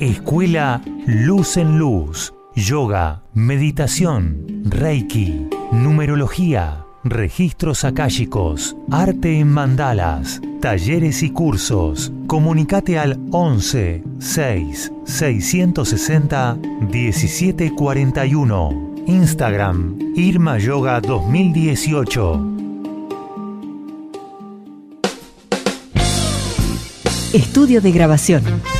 Escuela Luz en Luz. Yoga, meditación, Reiki, numerología, registros akáshicos, arte en mandalas, talleres y cursos. Comunicate al 11 6 660 1741. Instagram Irma Yoga 2018. Estudio de grabación.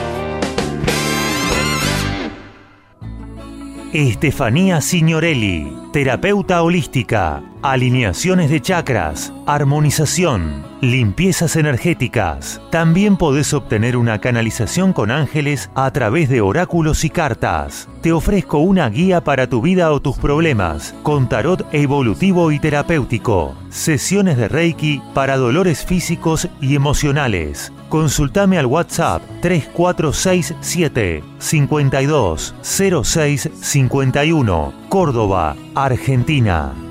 Estefanía Signorelli, terapeuta holística, alineaciones de chakras, armonización, limpiezas energéticas. También podés obtener una canalización con ángeles a través de oráculos y cartas. Te ofrezco una guía para tu vida o tus problemas, con tarot evolutivo y terapéutico. Sesiones de Reiki para dolores físicos y emocionales. Consultame al WhatsApp 3467 52 06 51, Córdoba, Argentina.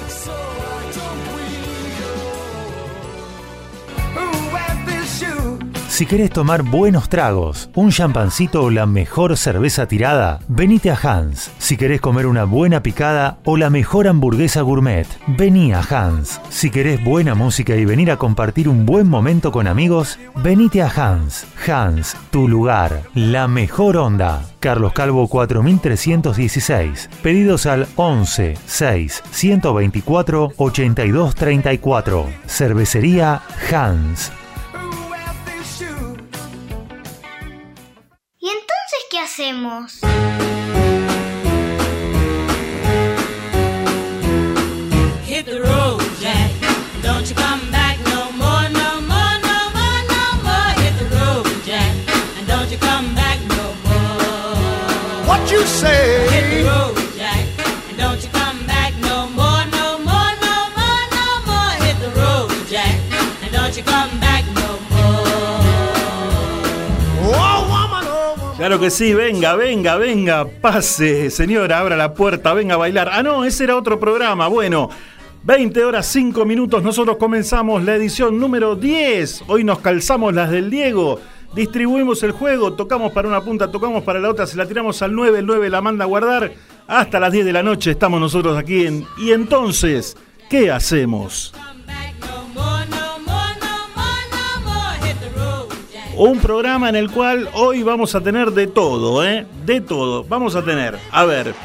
Si querés tomar buenos tragos, un champancito o la mejor cerveza tirada, venite a Hans. Si querés comer una buena picada o la mejor hamburguesa gourmet, vení a Hans. Si querés buena música y venir a compartir un buen momento con amigos, venite a Hans. Hans, tu lugar, la mejor onda. Carlos Calvo 4316. Pedidos al 11 6 124 82 34. Cervecería Hans. Hacemos? Claro que sí, venga, venga, venga, pase, señora, abra la puerta, venga a bailar. Ah, no, ese era otro programa. Bueno, 20 horas 5 minutos, nosotros comenzamos la edición número 10. Hoy nos calzamos las del Diego. Distribuimos el juego, tocamos para una punta, tocamos para la otra, se la tiramos al 9, el 9 la manda a guardar. Hasta las 10 de la noche estamos nosotros aquí en... Y entonces, ¿qué hacemos? Un programa en el cual hoy vamos a tener de todo, ¿eh? De todo. Vamos a tener, a ver,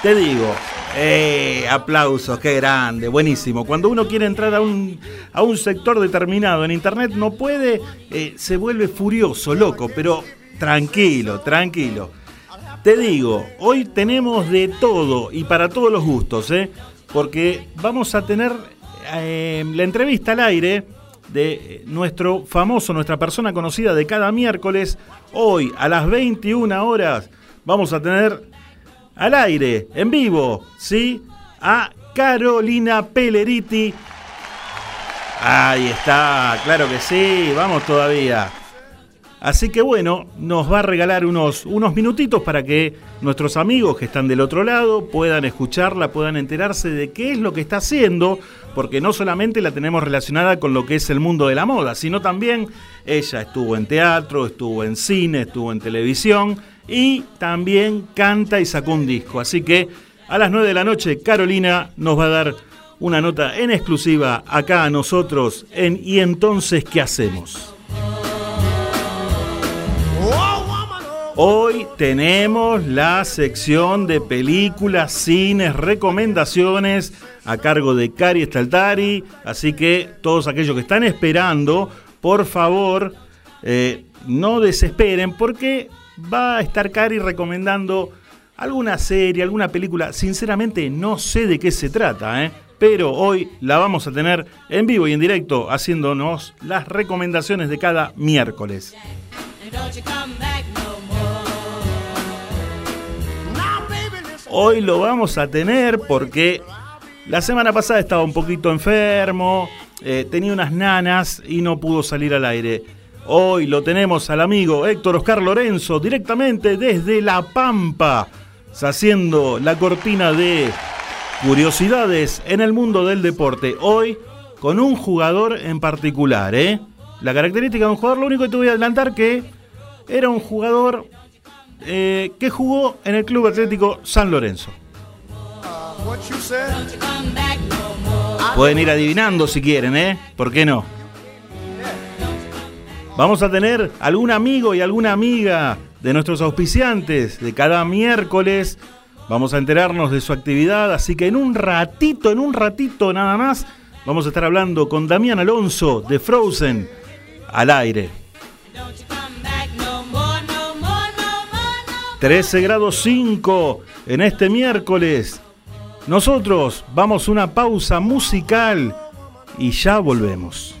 te digo, eh, aplausos, qué grande, buenísimo. Cuando uno quiere entrar a un, a un sector determinado en internet, no puede, eh, se vuelve furioso, loco, pero tranquilo, tranquilo. Te digo, hoy tenemos de todo y para todos los gustos, ¿eh? porque vamos a tener eh, la entrevista al aire de nuestro famoso, nuestra persona conocida de cada miércoles. Hoy a las 21 horas vamos a tener al aire, en vivo, ¿sí? A Carolina Pelleriti. Ahí está, claro que sí, vamos todavía. Así que bueno, nos va a regalar unos, unos minutitos para que nuestros amigos que están del otro lado puedan escucharla, puedan enterarse de qué es lo que está haciendo, porque no solamente la tenemos relacionada con lo que es el mundo de la moda, sino también ella estuvo en teatro, estuvo en cine, estuvo en televisión y también canta y sacó un disco. Así que a las 9 de la noche Carolina nos va a dar una nota en exclusiva acá a nosotros en ¿Y entonces qué hacemos? Hoy tenemos la sección de películas, cines, recomendaciones a cargo de Cari Staltari. Así que todos aquellos que están esperando, por favor, eh, no desesperen porque va a estar Cari recomendando alguna serie, alguna película. Sinceramente no sé de qué se trata, ¿eh? pero hoy la vamos a tener en vivo y en directo haciéndonos las recomendaciones de cada miércoles. Hoy lo vamos a tener porque la semana pasada estaba un poquito enfermo, eh, tenía unas nanas y no pudo salir al aire. Hoy lo tenemos al amigo Héctor Oscar Lorenzo directamente desde La Pampa, haciendo la cortina de curiosidades en el mundo del deporte. Hoy con un jugador en particular, ¿eh? La característica de un jugador, lo único que te voy a adelantar que era un jugador eh, que jugó en el Club Atlético San Lorenzo. Pueden ir adivinando si quieren, ¿eh? ¿Por qué no? Vamos a tener algún amigo y alguna amiga de nuestros auspiciantes de cada miércoles. Vamos a enterarnos de su actividad, así que en un ratito, en un ratito nada más, vamos a estar hablando con Damián Alonso de Frozen al aire. 13 grados 5 en este miércoles. Nosotros vamos a una pausa musical y ya volvemos.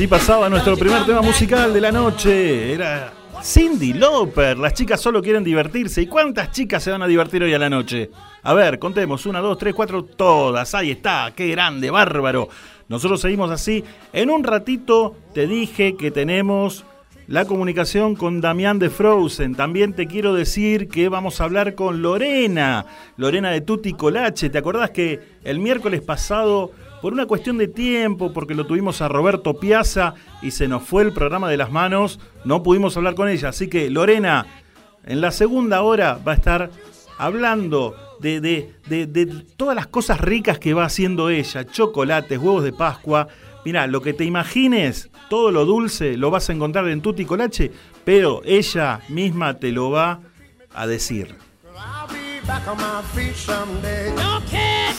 Así pasaba nuestro primer tema musical de la noche. Era Cindy Lauper. Las chicas solo quieren divertirse. ¿Y cuántas chicas se van a divertir hoy a la noche? A ver, contemos. Una, dos, tres, cuatro, todas. Ahí está. Qué grande, bárbaro. Nosotros seguimos así. En un ratito te dije que tenemos la comunicación con Damián de Frozen. También te quiero decir que vamos a hablar con Lorena, Lorena de Tutti Colache. ¿Te acordás que el miércoles pasado, por una cuestión de tiempo, porque lo tuvimos a Roberto Piazza y se nos fue el programa de las manos, no pudimos hablar con ella? Así que Lorena, en la segunda hora va a estar hablando de, todas las cosas ricas que va haciendo ella, chocolates, huevos de Pascua. Mira, lo que te imagines, todo lo dulce lo vas a encontrar en Tutti Colache, pero ella misma te lo va a decir.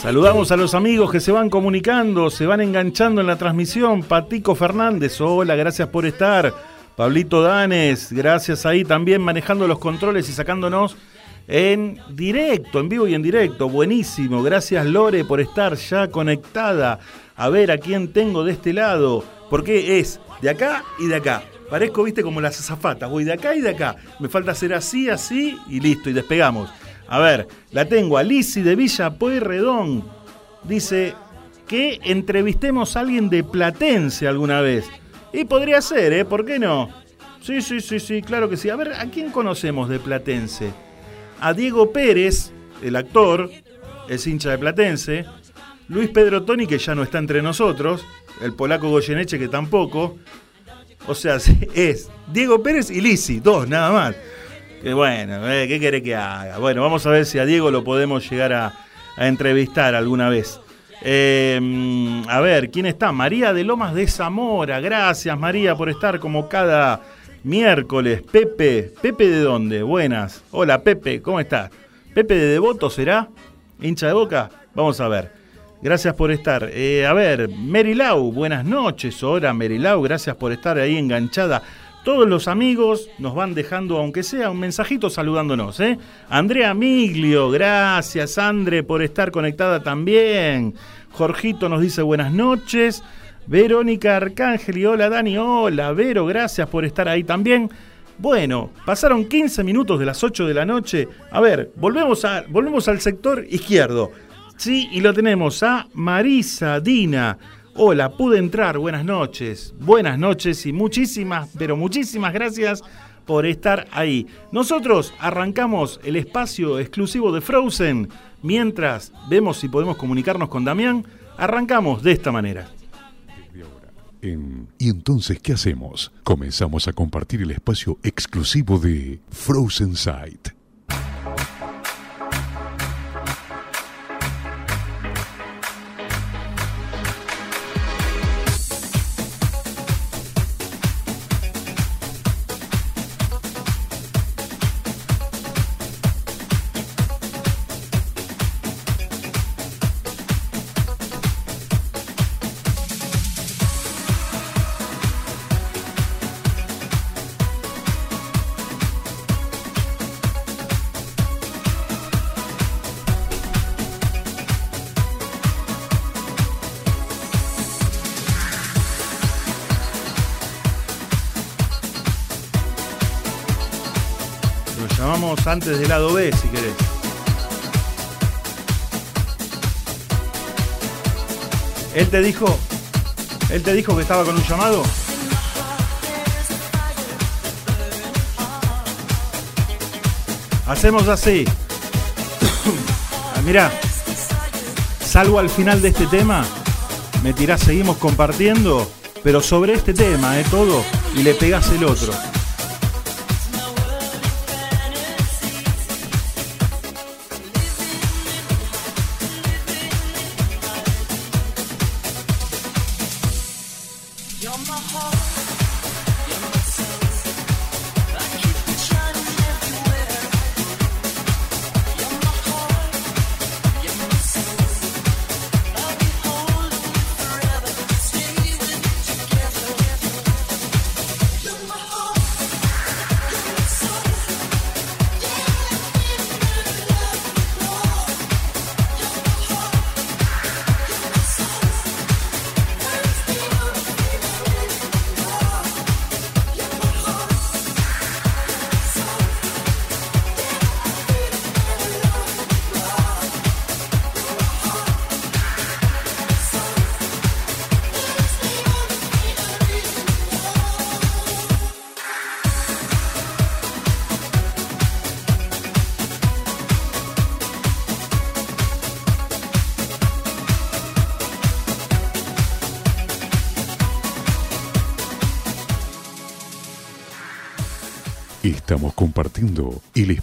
Saludamos a los amigos que se van comunicando, se van enganchando en la transmisión. Patico Fernández, hola, gracias por estar. Pablito Danes, gracias ahí también manejando los controles y sacándonos en directo, en vivo y en directo. Buenísimo, gracias Lore por estar ya conectada. A ver a quién tengo de este lado, porque es de acá y de acá. Parezco, viste, como las azafatas. Voy de acá y de acá. Me falta hacer así, así y listo, y despegamos. A ver, la tengo a Lisi de Villa Pueyrredón. Dice que entrevistemos a alguien de Platense alguna vez. Y podría ser, ¿eh? ¿Por qué no? Sí, sí, sí, sí, claro que sí. A ver, ¿a quién conocemos de Platense? A Diego Pérez, el actor, es hincha de Platense. Luis Pedro Toni, que ya no está entre nosotros. El polaco Goyeneche, que tampoco. O sea, es Diego Pérez y Lisi, dos nada más. Que bueno, eh, ¿qué quiere que haga? Bueno, vamos a ver si a Diego lo podemos llegar a, entrevistar alguna vez. Mm, a ver, ¿quién está? María de Lomas de Zamora. Gracias, María, por estar como cada miércoles. Pepe, ¿Pepe de dónde? Buenas. Hola, Pepe, ¿cómo estás? ¿Pepe de Devoto será? ¿Hincha de boca? Vamos a ver. Gracias por estar. Eh, a ver, Mary Lau, buenas noches. Hola, Mary Lau, gracias por estar ahí enganchada. Todos los amigos nos van dejando, aunque sea un mensajito saludándonos. ¿eh? Andrea Miglio, gracias, Andre, por estar conectada también. Jorgito nos dice buenas noches. Verónica Arcángel hola Dani, hola Vero, gracias por estar ahí también. Bueno, pasaron 15 minutos de las 8 de la noche. A ver, volvemos, a, volvemos al sector izquierdo. Sí, y lo tenemos a Marisa Dina. Hola, pude entrar, buenas noches. Buenas noches y muchísimas, pero muchísimas gracias por estar ahí. Nosotros arrancamos el espacio exclusivo de Frozen. Mientras vemos si podemos comunicarnos con Damián, arrancamos de esta manera. En ¿Y entonces qué hacemos? Comenzamos a compartir el espacio exclusivo de Frozen Sight. Antes del lado B, si querés. Él te dijo, él te dijo que estaba con un llamado. Hacemos así. Ah, Mirá, salvo al final de este tema, me tirás, seguimos compartiendo, pero sobre este tema, eh, todo, y le pegás el otro.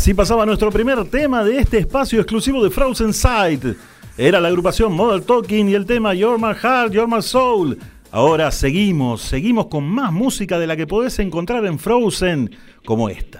Así pasaba nuestro primer tema de este espacio exclusivo de Frozen Sight. Era la agrupación Model Talking y el tema Your My Heart, Your My Soul. Ahora seguimos, seguimos con más música de la que podés encontrar en Frozen, como esta.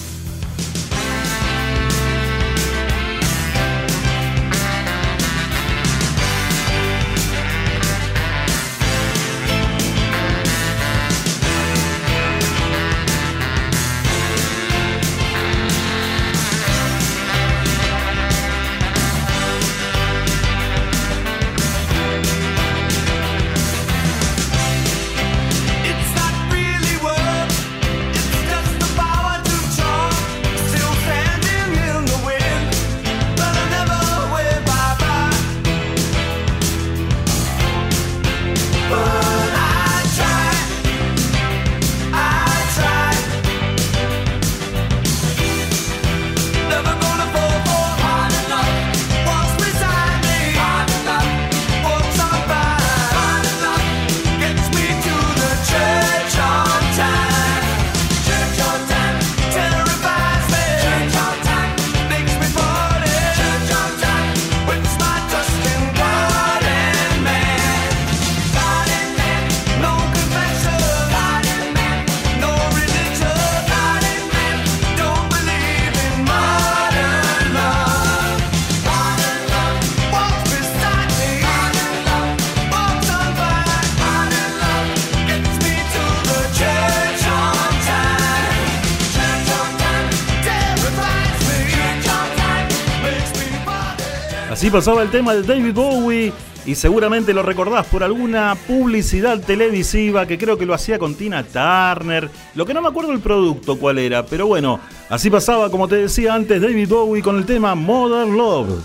Pasaba el tema de David Bowie y seguramente lo recordás por alguna publicidad televisiva que creo que lo hacía con Tina Turner. Lo que no me acuerdo el producto cuál era, pero bueno, así pasaba como te decía antes David Bowie con el tema Modern Love.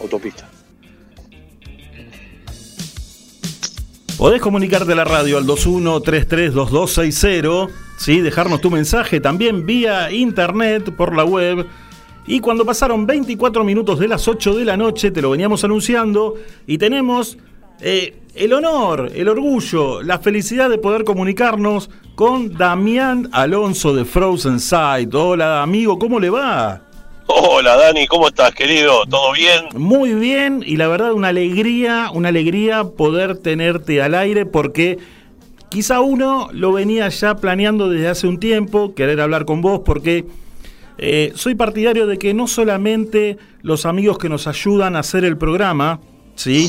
Autopista. Podés comunicarte a la radio al 21332260, ¿sí? dejarnos tu mensaje también vía internet por la web. Y cuando pasaron 24 minutos de las 8 de la noche, te lo veníamos anunciando, y tenemos eh, el honor, el orgullo, la felicidad de poder comunicarnos con Damián Alonso de Frozen Sight. Hola amigo, ¿cómo le va? Hola Dani, ¿cómo estás querido? ¿Todo bien? Muy bien y la verdad una alegría, una alegría poder tenerte al aire porque quizá uno lo venía ya planeando desde hace un tiempo, querer hablar con vos porque eh, soy partidario de que no solamente los amigos que nos ayudan a hacer el programa, ¿sí?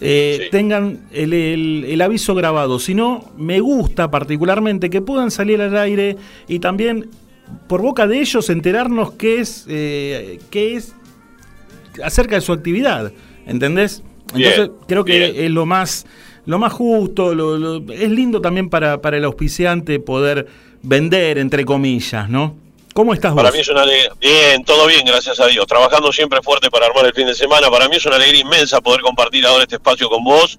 Eh, tengan el, el- el aviso grabado, sino me gusta particularmente que puedan salir al aire y también por boca de ellos enterarnos qué es, eh, qué es acerca de su actividad, ¿entendés? Bien, Entonces creo que es lo más, lo más justo, lo- lo- es lindo también para, para el auspiciante poder vender, entre comillas, ¿no? ¿Cómo estás Para vos? mí es una alegría. Bien, todo bien, gracias a Dios. Trabajando siempre fuerte para armar el fin de semana. Para mí es una alegría inmensa poder compartir ahora este espacio con vos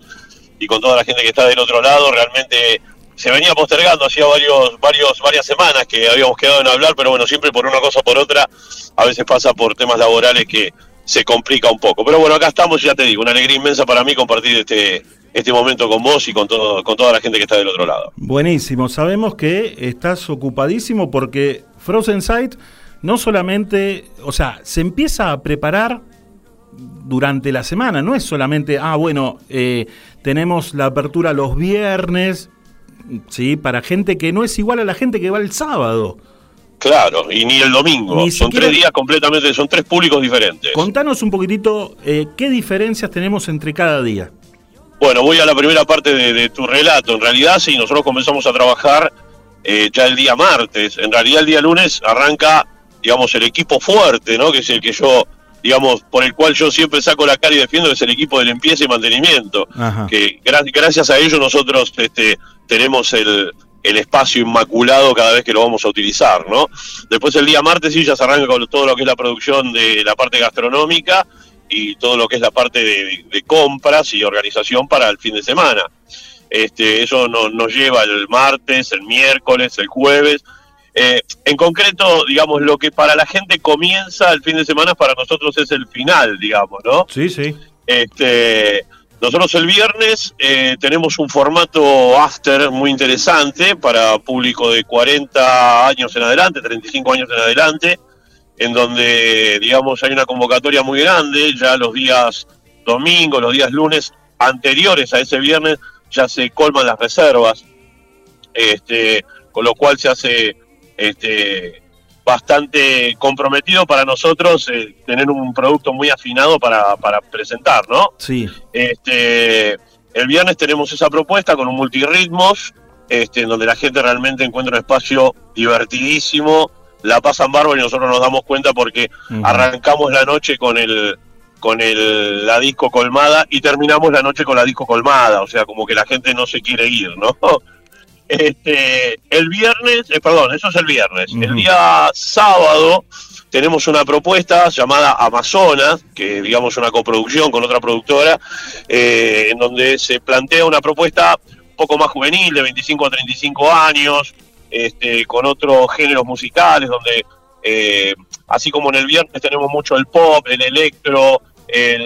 y con toda la gente que está del otro lado. Realmente se venía postergando hacía varios, varios, varias semanas que habíamos quedado en hablar, pero bueno, siempre por una cosa o por otra, a veces pasa por temas laborales que se complica un poco. Pero bueno, acá estamos, y ya te digo, una alegría inmensa para mí compartir este, este momento con vos y con, todo, con toda la gente que está del otro lado. Buenísimo, sabemos que estás ocupadísimo porque Frozen Sight no solamente, o sea, se empieza a preparar durante la semana, no es solamente, ah, bueno, eh, tenemos la apertura los viernes, ¿sí? Para gente que no es igual a la gente que va el sábado. Claro, y ni el domingo. Ni son siquiera- tres días completamente, son tres públicos diferentes. Contanos un poquitito eh, qué diferencias tenemos entre cada día. Bueno, voy a la primera parte de, de tu relato. En realidad, sí, nosotros comenzamos a trabajar eh, ya el día martes. En realidad, el día lunes arranca, digamos, el equipo fuerte, ¿no? Que es el que yo, digamos, por el cual yo siempre saco la cara y defiendo, que es el equipo de limpieza y mantenimiento. Ajá. Que gra- gracias a ello nosotros este, tenemos el, el espacio inmaculado cada vez que lo vamos a utilizar, ¿no? Después el día martes sí ya se arranca con todo lo que es la producción de la parte gastronómica y todo lo que es la parte de, de compras y organización para el fin de semana. Este, eso no- nos lleva el martes, el miércoles, el jueves. Eh, en concreto, digamos, lo que para la gente comienza el fin de semana, para nosotros es el final, digamos, ¿no? Sí, sí. Este, nosotros el viernes eh, tenemos un formato after muy interesante para público de 40 años en adelante, 35 años en adelante, en donde, digamos, hay una convocatoria muy grande, ya los días domingo, los días lunes anteriores a ese viernes, ya se colman las reservas, este, con lo cual se hace este, bastante comprometido para nosotros eh, tener un producto muy afinado para, para presentar, ¿no? Sí. Este, el viernes tenemos esa propuesta con un multirritmos, este, en donde la gente realmente encuentra un espacio divertidísimo, la pasan bárbaro y nosotros nos damos cuenta porque arrancamos la noche con el con el, la disco colmada y terminamos la noche con la disco colmada, o sea, como que la gente no se quiere ir, ¿no? Este, el viernes, eh, perdón, eso es el viernes. El día sábado tenemos una propuesta llamada Amazonas, que digamos una coproducción con otra productora, eh, en donde se plantea una propuesta un poco más juvenil, de 25 a 35 años, este, con otros géneros musicales, donde eh, así como en el viernes tenemos mucho el pop, el electro, el,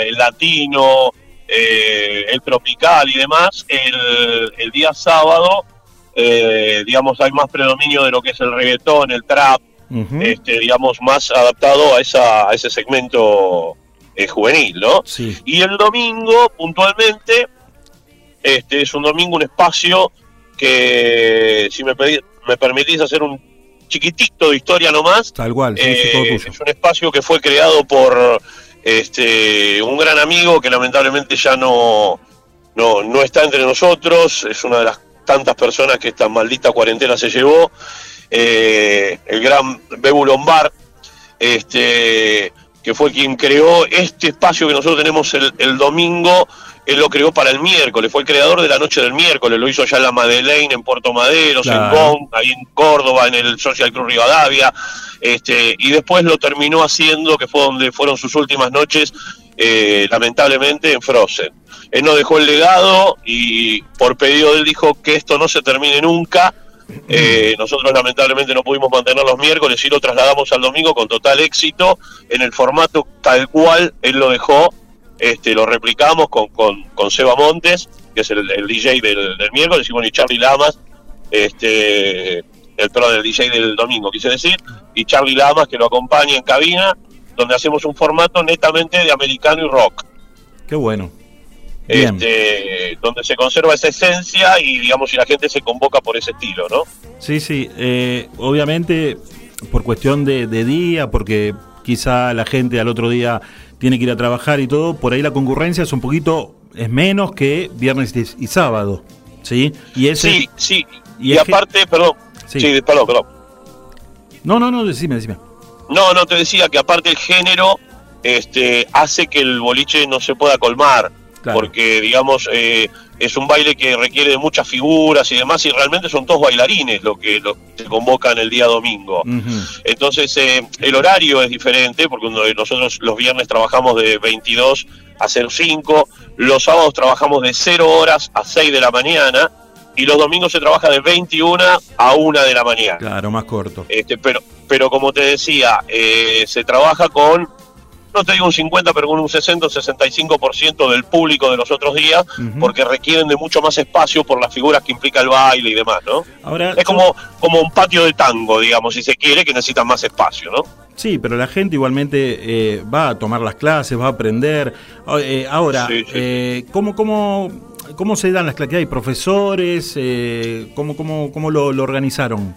el latino, eh, el tropical y demás, el, el día sábado, eh, digamos, hay más predominio de lo que es el reggaetón, el trap, este, digamos, más adaptado a, esa, a ese segmento eh, juvenil, ¿no? Sí. Y el domingo, puntualmente, este es un domingo, un espacio que, si me, pedi- me permitís hacer un chiquitito de historia nomás, Tal cual, eh, es un espacio que fue creado por este un gran amigo que lamentablemente ya no, no, no está entre nosotros, es una de las tantas personas que esta maldita cuarentena se llevó, eh, el gran Bebu Lombard, este, que fue quien creó este espacio que nosotros tenemos el, el domingo, él lo creó para el miércoles, fue el creador de la noche del miércoles, lo hizo ya en la Madeleine, en Puerto Maderos, en ahí en Córdoba, en el Social Club Rivadavia, este, y después lo terminó haciendo, que fue donde fueron sus últimas noches, eh, lamentablemente, en Frozen. Él nos dejó el legado y por pedido de él dijo que esto no se termine nunca. Eh, nosotros lamentablemente no pudimos mantener los miércoles y lo trasladamos al domingo con total éxito en el formato tal cual él lo dejó. Este, lo replicamos con, con, con Seba Montes, que es el, el DJ del, del miércoles, y bueno, y Charlie Lamas, este, el pro del DJ del domingo, quise decir, y Charlie Lamas que lo acompaña en cabina, donde hacemos un formato netamente de americano y rock. Qué bueno. Este, donde se conserva esa esencia y digamos si la gente se convoca por ese estilo, ¿no? Sí, sí. eh, obviamente, por cuestión de, de día, porque quizá la gente al otro día tiene que ir a trabajar y todo, por ahí la concurrencia es un poquito, es menos que viernes y, y sábado. ¿Sí? Y ese, Sí, sí. y aparte, perdón, Sí. sí. perdón, perdón. No, no, no, decime, decime. No, no, te decía que aparte el género este, hace que el boliche no se pueda colmar, Claro. porque digamos eh, es un baile que requiere de muchas figuras y demás, y realmente son todos bailarines lo que, lo que se convocan el día domingo. Entonces eh, el horario es diferente, porque nosotros los viernes trabajamos de 22 a 05, los sábados trabajamos de 0 horas a 6 de la mañana, y los domingos se trabaja de 21 a 1 de la mañana. Claro, más corto. Este, pero, pero como te decía, eh, se trabaja con, no te digo un 50, pero con un 60 o 65% del público de los otros días, porque requieren de mucho más espacio por las figuras que implica el baile y demás, ¿no? Ahora, Es como, como un patio de tango, digamos, si se quiere, que necesitan más espacio, ¿no? Sí, pero la gente igualmente eh, va a tomar las clases, va a aprender. Eh, ahora, Sí, sí. eh, ¿cómo, cómo, ¿cómo se dan las clases? ¿Hay profesores? Eh, ¿Cómo, cómo, cómo lo, lo organizaron?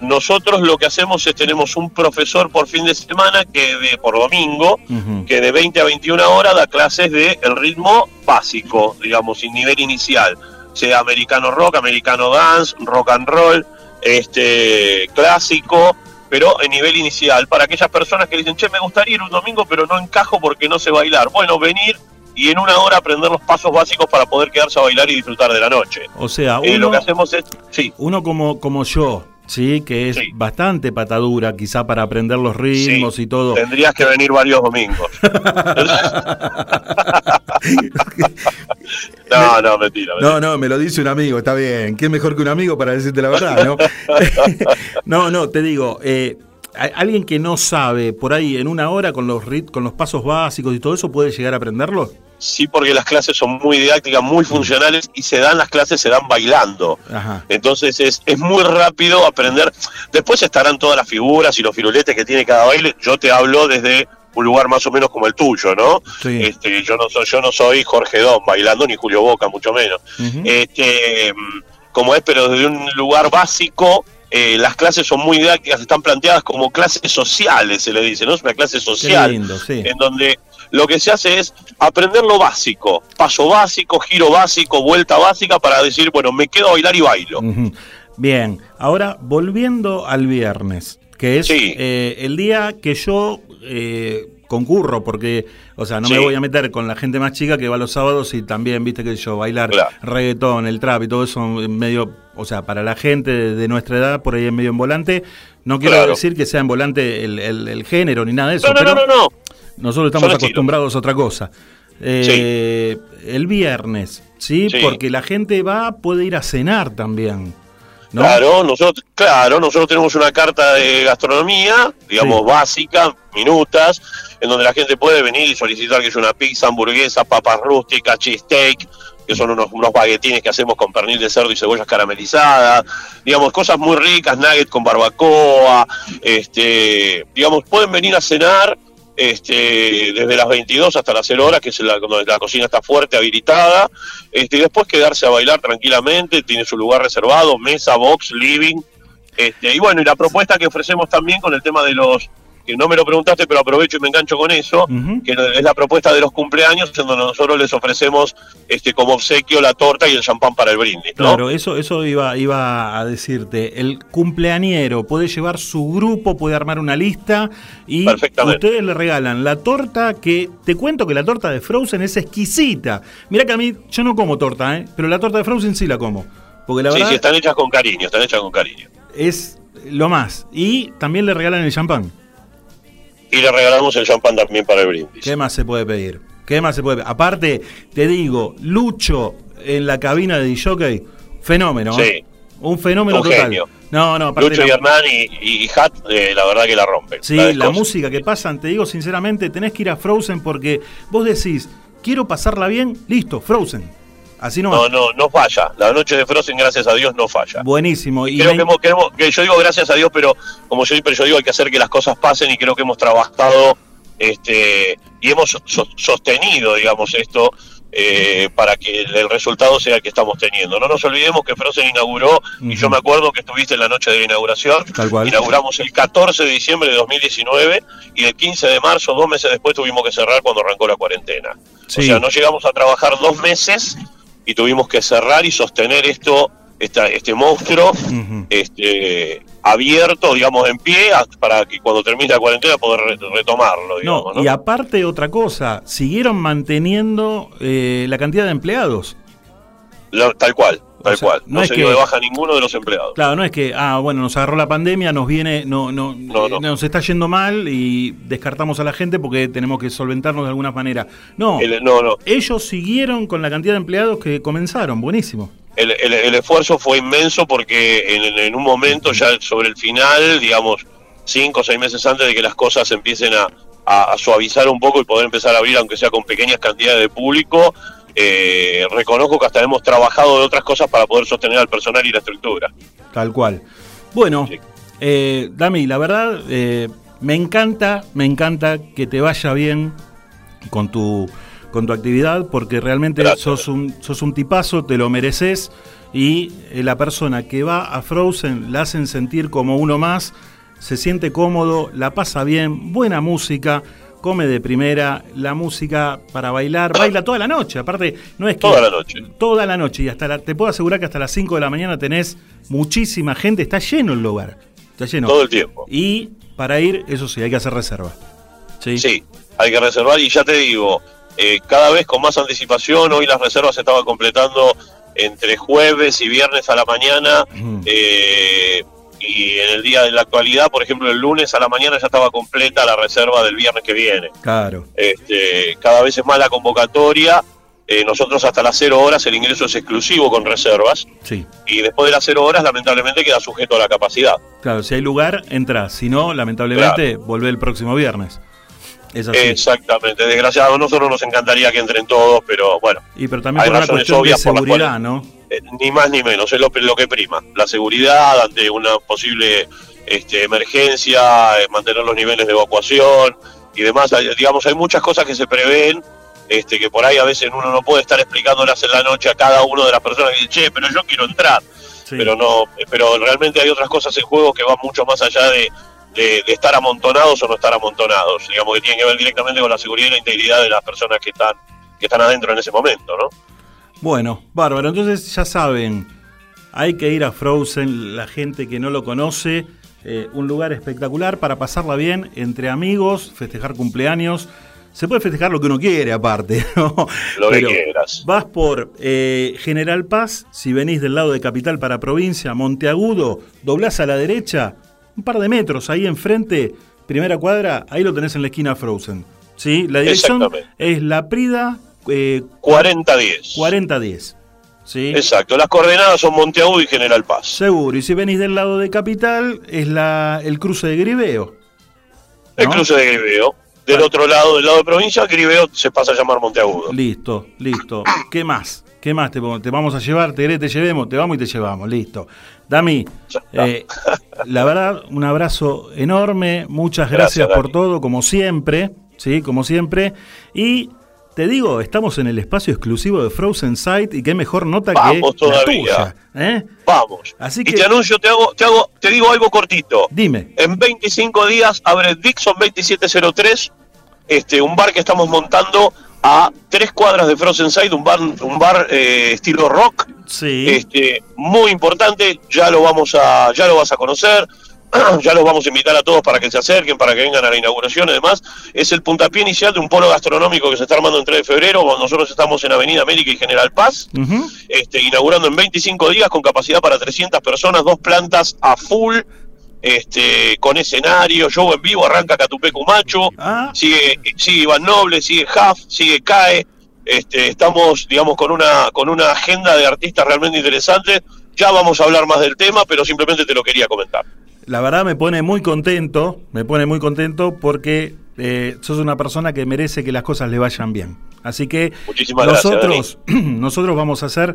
Nosotros lo que hacemos es tenemos un profesor por fin de semana que de por domingo, que de 20 a 21 horas da clases de el ritmo básico, digamos, sin nivel inicial, sea americano rock, americano dance, rock and roll, este clásico, pero en nivel inicial, para aquellas personas que dicen, che, me gustaría ir un domingo, pero no encajo porque no sé bailar. Bueno, venir y en una hora aprender los pasos básicos para poder quedarse a bailar y disfrutar de la noche. O sea, Eh, uno, lo que hacemos es, sí, uno como, como yo, ¿sí? Que es Sí. bastante patadura quizá para aprender los ritmos Sí, y todo. tendrías que venir varios domingos. no, no, mentira. mentira. No, no, me lo dice un amigo, está bien. ¿Qué mejor que un amigo para decirte la verdad, no? no, no, te digo, eh, alguien que no sabe, por ahí en una hora con los rit con los pasos básicos y todo eso, ¿puede llegar a aprenderlo? Sí, porque las clases son muy didácticas, muy funcionales y se dan las clases, se dan bailando. Ajá. Entonces es, es muy rápido aprender. Después estarán todas las figuras y los firuletes que tiene cada baile. Yo te hablo desde un lugar más o menos como el tuyo, ¿no? Sí. Este, yo no soy, yo no soy Jorge Don bailando ni Julio Boca, mucho menos. Ujú. este, mm, como es, pero desde un lugar básico, eh, las clases son muy didácticas, están planteadas como clases sociales, se le dice, ¿no? Es una clase social, lindo, sí. en donde lo que se hace es aprender lo básico, paso básico, giro básico, vuelta básica, para decir, bueno, me quedo a bailar y bailo. Bien, ahora volviendo al viernes, que es Sí. eh, el día que yo eh, concurro, porque, o sea, no me voy a meter con la gente más chica que va los sábados y también, viste que yo bailar Claro. reggaetón, el trap y todo eso medio, o sea, para la gente de, nuestra edad, por ahí en medio en volante, no quiero Claro. decir que sea en volante el, el- el género ni nada de eso, No, no, pero no, no, no. nosotros estamos acostumbrados a otra cosa. Eh, El viernes, ¿sí? Sí. Porque la gente va, puede ir a cenar también. ¿no? Claro, nosotros, claro, nosotros tenemos una carta de gastronomía, digamos, Sí. básica, minutas, en donde la gente puede venir y solicitar que es una pizza, hamburguesa, papas rústicas, cheesesteak, que son unos, unos baguetines que hacemos con pernil de cerdo y cebollas caramelizadas, digamos, cosas muy ricas, nuggets con barbacoa, este, digamos, pueden venir a cenar este, desde las 22 hasta las 0 horas, que es la, cuando la cocina está fuerte, habilitada, este, y después quedarse a bailar tranquilamente, tiene su lugar reservado, mesa, box, living, este, y bueno, y la propuesta que ofrecemos también con el tema de los que no me lo preguntaste, pero aprovecho y me engancho con eso, que es la propuesta de los cumpleaños, en donde nosotros les ofrecemos este como obsequio la torta y el champán para el brindis, ¿no? Claro, eso, eso iba, iba a decirte. El cumpleañero puede llevar su grupo, puede armar una lista y ustedes le regalan la torta que te cuento que la torta de Frozen es exquisita. Mira que a mí yo no como torta, ¿eh? pero la torta de Frozen sí la como. Porque la sí, verdad sí, están hechas con cariño, están hechas con cariño. es lo más. Y también le regalan el champán. Y le regalamos el champán también para el brindis. ¿Qué más se puede pedir? ¿Qué más se puede pedir? Aparte, te digo, Lucho en la cabina de DJ, fenómeno. Sí. ¿eh? Un fenómeno Un total. genio. No, no, Lucho la- y Hernán y, y Hat, eh, la verdad que la rompen. Sí, la cosas. música que pasan, te digo sinceramente, tenés que ir a Frozen porque vos decís, quiero pasarla bien, listo, Frozen. Así no, No, no, no falla. La noche de Frozen, gracias a Dios, no falla. Buenísimo. Y creo que, hemos, que hemos- que yo digo gracias a Dios, pero como yo siempre yo digo, hay que hacer que las cosas pasen y creo que hemos trabajado este y hemos so- sostenido, digamos, esto eh, para que el resultado sea el que estamos teniendo. No nos olvidemos que Frozen inauguró, y yo me acuerdo que estuviste en la noche de la inauguración, Tal cual. inauguramos el 14 de diciembre de 2019 y el 15 de marzo, dos meses después, tuvimos que cerrar cuando arrancó la cuarentena. Sí. O sea, no llegamos a trabajar dos meses y tuvimos que cerrar y sostener esto, esta, este monstruo este, abierto, digamos, en pie, para que cuando termine la cuarentena poder re- retomarlo, digamos. No, ¿no? y aparte otra cosa, siguieron manteniendo eh, la cantidad de empleados. Tal cual, tal sea, cual. no No, es se que- dio de baja ninguno de los empleados. Claro, no es que, ah, bueno, nos agarró la pandemia, nos viene, no, no, eh, nos está yendo mal y descartamos a la gente porque tenemos que solventarnos de alguna manera. No, El- no, no. ellos siguieron con la cantidad de empleados que comenzaron, buenísimo. El, el- el esfuerzo fue inmenso porque en, en un momento, ya sobre el final, digamos, cinco o seis meses antes de que las cosas empiecen a, a- a suavizar un poco y poder empezar a abrir, aunque sea con pequeñas cantidades de público, eh, reconozco que hasta hemos trabajado de otras cosas para poder sostener al personal y la estructura. Tal cual. Bueno, eh, Dami, la verdad, eh, me encanta, me encanta que te vaya bien con tu, con tu actividad, porque realmente sos un, sos un tipazo, te lo mereces, y la persona que va a Frozen la hacen sentir como uno más, se siente cómodo, la pasa bien, buena música, come de primera, la música para bailar, baila toda la noche, aparte no es que... Toda la noche. Toda la noche, y hasta la, te puedo asegurar que hasta las 5 de la mañana tenés muchísima gente, está lleno el lugar, está lleno. Todo el tiempo. Y para ir, eso sí, hay que hacer reserva. Sí. hay que reservar y ya te digo, eh, cada vez con más anticipación, hoy las reservas se estaban completando entre jueves y viernes a la mañana. eh, y en el día de la actualidad, por ejemplo, el lunes a la mañana ya estaba completa la reserva del viernes que viene. Claro. Este, cada vez es más la convocatoria. Eh, nosotros hasta las cero horas el ingreso es exclusivo con reservas Sí. y después de las cero horas lamentablemente queda sujeto a la capacidad. Claro, si hay lugar, entra. Si no, lamentablemente, volvé el próximo viernes. Es así. Exactamente, desgraciado, a nosotros nos encantaría que entren todos, pero bueno, y pero también hay por una cuestión de seguridad, ¿no? Eh, ni más ni menos, es lo, lo que prima, la seguridad ante una posible este, emergencia, eh, mantener los niveles de evacuación y demás, Hay- digamos, hay muchas cosas que se prevén, este, que por ahí a veces uno no puede estar explicándolas en la noche a cada una de las personas que dice, che, pero yo quiero entrar, pero no, pero realmente hay otras cosas en juego que van mucho más allá de, de- de estar amontonados o no estar amontonados, digamos que tienen que ver directamente con la seguridad y la integridad de las personas que están, que están adentro en ese momento, ¿no? Bueno, bárbaro. Entonces ya saben, hay que ir a Frozen, la gente que no lo conoce, eh, un lugar espectacular para pasarla bien entre amigos, festejar cumpleaños. Se puede festejar lo que uno quiere aparte, ¿no? Lo que quieras. Vas por eh, General Paz, si venís del lado de Capital para provincia, Monteagudo, doblás a la derecha, un par de metros ahí enfrente, primera cuadra, ahí lo tenés en la esquina Frozen. ¿Sí? La dirección es La Prida eh, 40-10. 4010. ¿Sí? Exacto, las coordenadas son Monteagudo y General Paz. Seguro. Y si venís del lado de Capital, es la, el cruce de Griveo. El cruce de Griveo. Del otro lado, del lado de provincia, Griveo se pasa a llamar Monteagudo. Listo, listo. ¿Qué más? ¿Qué más te, te vamos a llevar? ¿Te te llevemos? Te vamos y te llevamos. Listo. Dami, eh, la verdad, un abrazo enorme. Muchas gracias, Gracias, por Dani. todo, como siempre. ¿Sí? Como siempre. Y Te digo, estamos en el espacio exclusivo de Frozen Sight y qué mejor nota Vamos que la todavía. tuya. ¿eh? Vamos. Así Y que te anuncio, te hago, te hago, te digo algo cortito. dime. En 25 días abre Dixon 2703, este, un bar que estamos montando a tres cuadras de Frozen Side, un bar, un bar eh, estilo rock, Sí. este, muy importante, ya lo vamos a, ya lo vas a conocer, ya los vamos a invitar a todos para que se acerquen, para que vengan a la inauguración y demás. Es el puntapié inicial de un polo gastronómico que se está armando en 3 de febrero. Nosotros estamos en Avenida América y General Paz este, inaugurando en 25 días con capacidad para 300 personas, dos plantas a full, este, con escenario, show en vivo, arranca Catupecu Macho, Ah. sigue, sigue Iván Noble, sigue Huff, sigue CAE, este, estamos, digamos, con una, con una agenda de artistas realmente interesante. Ya vamos a hablar más del tema, pero simplemente te lo quería comentar. La verdad me pone muy contento, me pone muy contento porque eh, sos una persona que merece que las cosas le vayan bien. Así que Muchísimas gracias, nosotros, nosotros vamos a hacer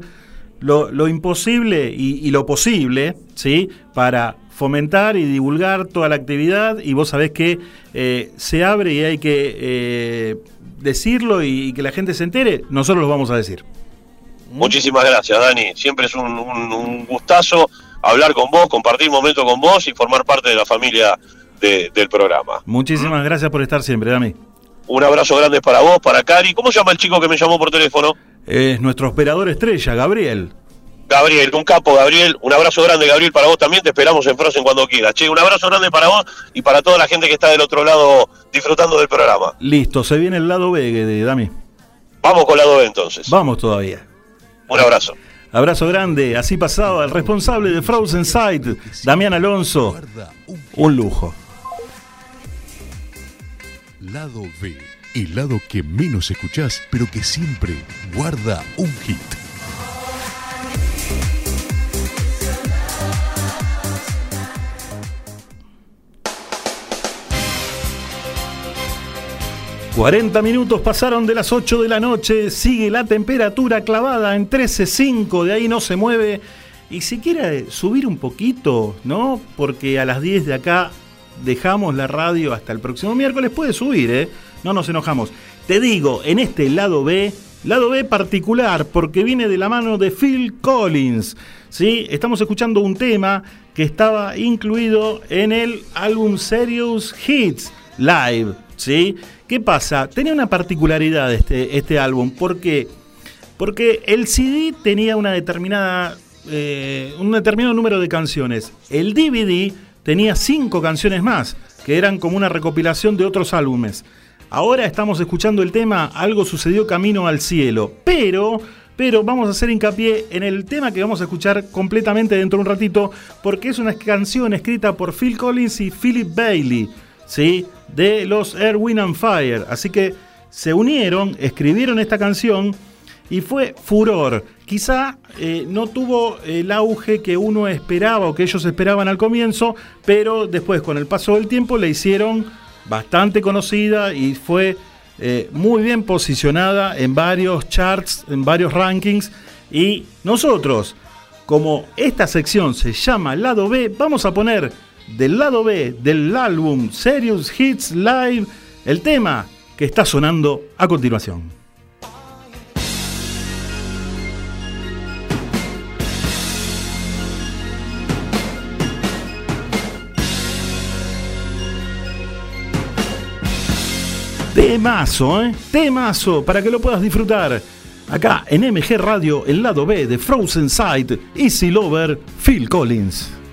lo, lo imposible y, y lo posible, ¿sí? Para fomentar y divulgar toda la actividad y vos sabés que eh, se abre y hay que eh, decirlo y, y que la gente se entere, nosotros lo vamos a decir. Muchísimas gracias, Dani. Siempre es un, un- un gustazo hablar con vos, compartir momentos con vos y formar parte de la familia de- del programa. Muchísimas gracias por estar siempre, Dami. Un abrazo grande para vos, para Cari. ¿Cómo se llama el chico que me llamó por teléfono? Es nuestro operador estrella, Gabriel. Gabriel, un capo, Gabriel. Un abrazo grande, Gabriel, para vos también. Te esperamos en Frozen cuando quieras. Che, un abrazo grande para vos y para toda la gente que está del otro lado disfrutando del programa. Listo, se viene el lado B de Dami. Vamos con la 2 entonces. Vamos todavía. Un abrazo. Abrazo grande, así pasaba el responsable de Frozen Sight, Damián Alonso. Un lujo. Lado B, el lado que menos escuchás, pero que siempre guarda un hit. 40 minutos pasaron de las 8 de la noche, sigue la temperatura clavada en 13.5, de ahí no se mueve. Y si quiere subir un poquito, ¿no? Porque a las 10 de acá dejamos la radio hasta el próximo miércoles, puede subir, ¿eh? No nos enojamos. Te digo, en este lado B, lado B particular, porque viene de la mano de Phil Collins, ¿sí? Estamos escuchando un tema que estaba incluido en el álbum Serious Hits Live, ¿sí? ¿Qué pasa? Tenía una particularidad este, este álbum, porque porque el CD tenía una determinada, eh, un determinado número de canciones. El DVD tenía cinco canciones más, que eran como una recopilación de otros álbumes. Ahora estamos escuchando el tema Algo sucedió camino al cielo, pero, pero vamos a hacer hincapié en el tema que vamos a escuchar completamente dentro de un ratito, porque es una canción escrita por Phil Collins y Philip Bailey, ¿sí? de los Air, Wind and Fire. Así que se unieron, escribieron esta canción y fue furor. Quizá eh, no tuvo el auge que uno esperaba o que ellos esperaban al comienzo, pero después con el paso del tiempo le hicieron bastante conocida y fue eh, muy bien posicionada en varios charts, en varios rankings. Y nosotros, como esta sección se llama Lado B, vamos a poner del lado B del álbum Serious Hits Live el tema que está sonando a continuación. Temazo, ¿eh? Temazo, para que lo puedas disfrutar. Acá en MG Radio, el lado B de Frozen Sight, Easy Lover, Phil Collins.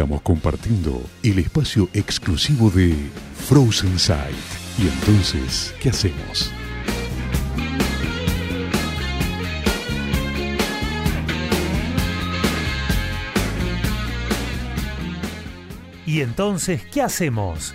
Estamos compartiendo el espacio exclusivo de Frozen Sight. Y entonces, ¿qué hacemos? ¿Y entonces qué hacemos?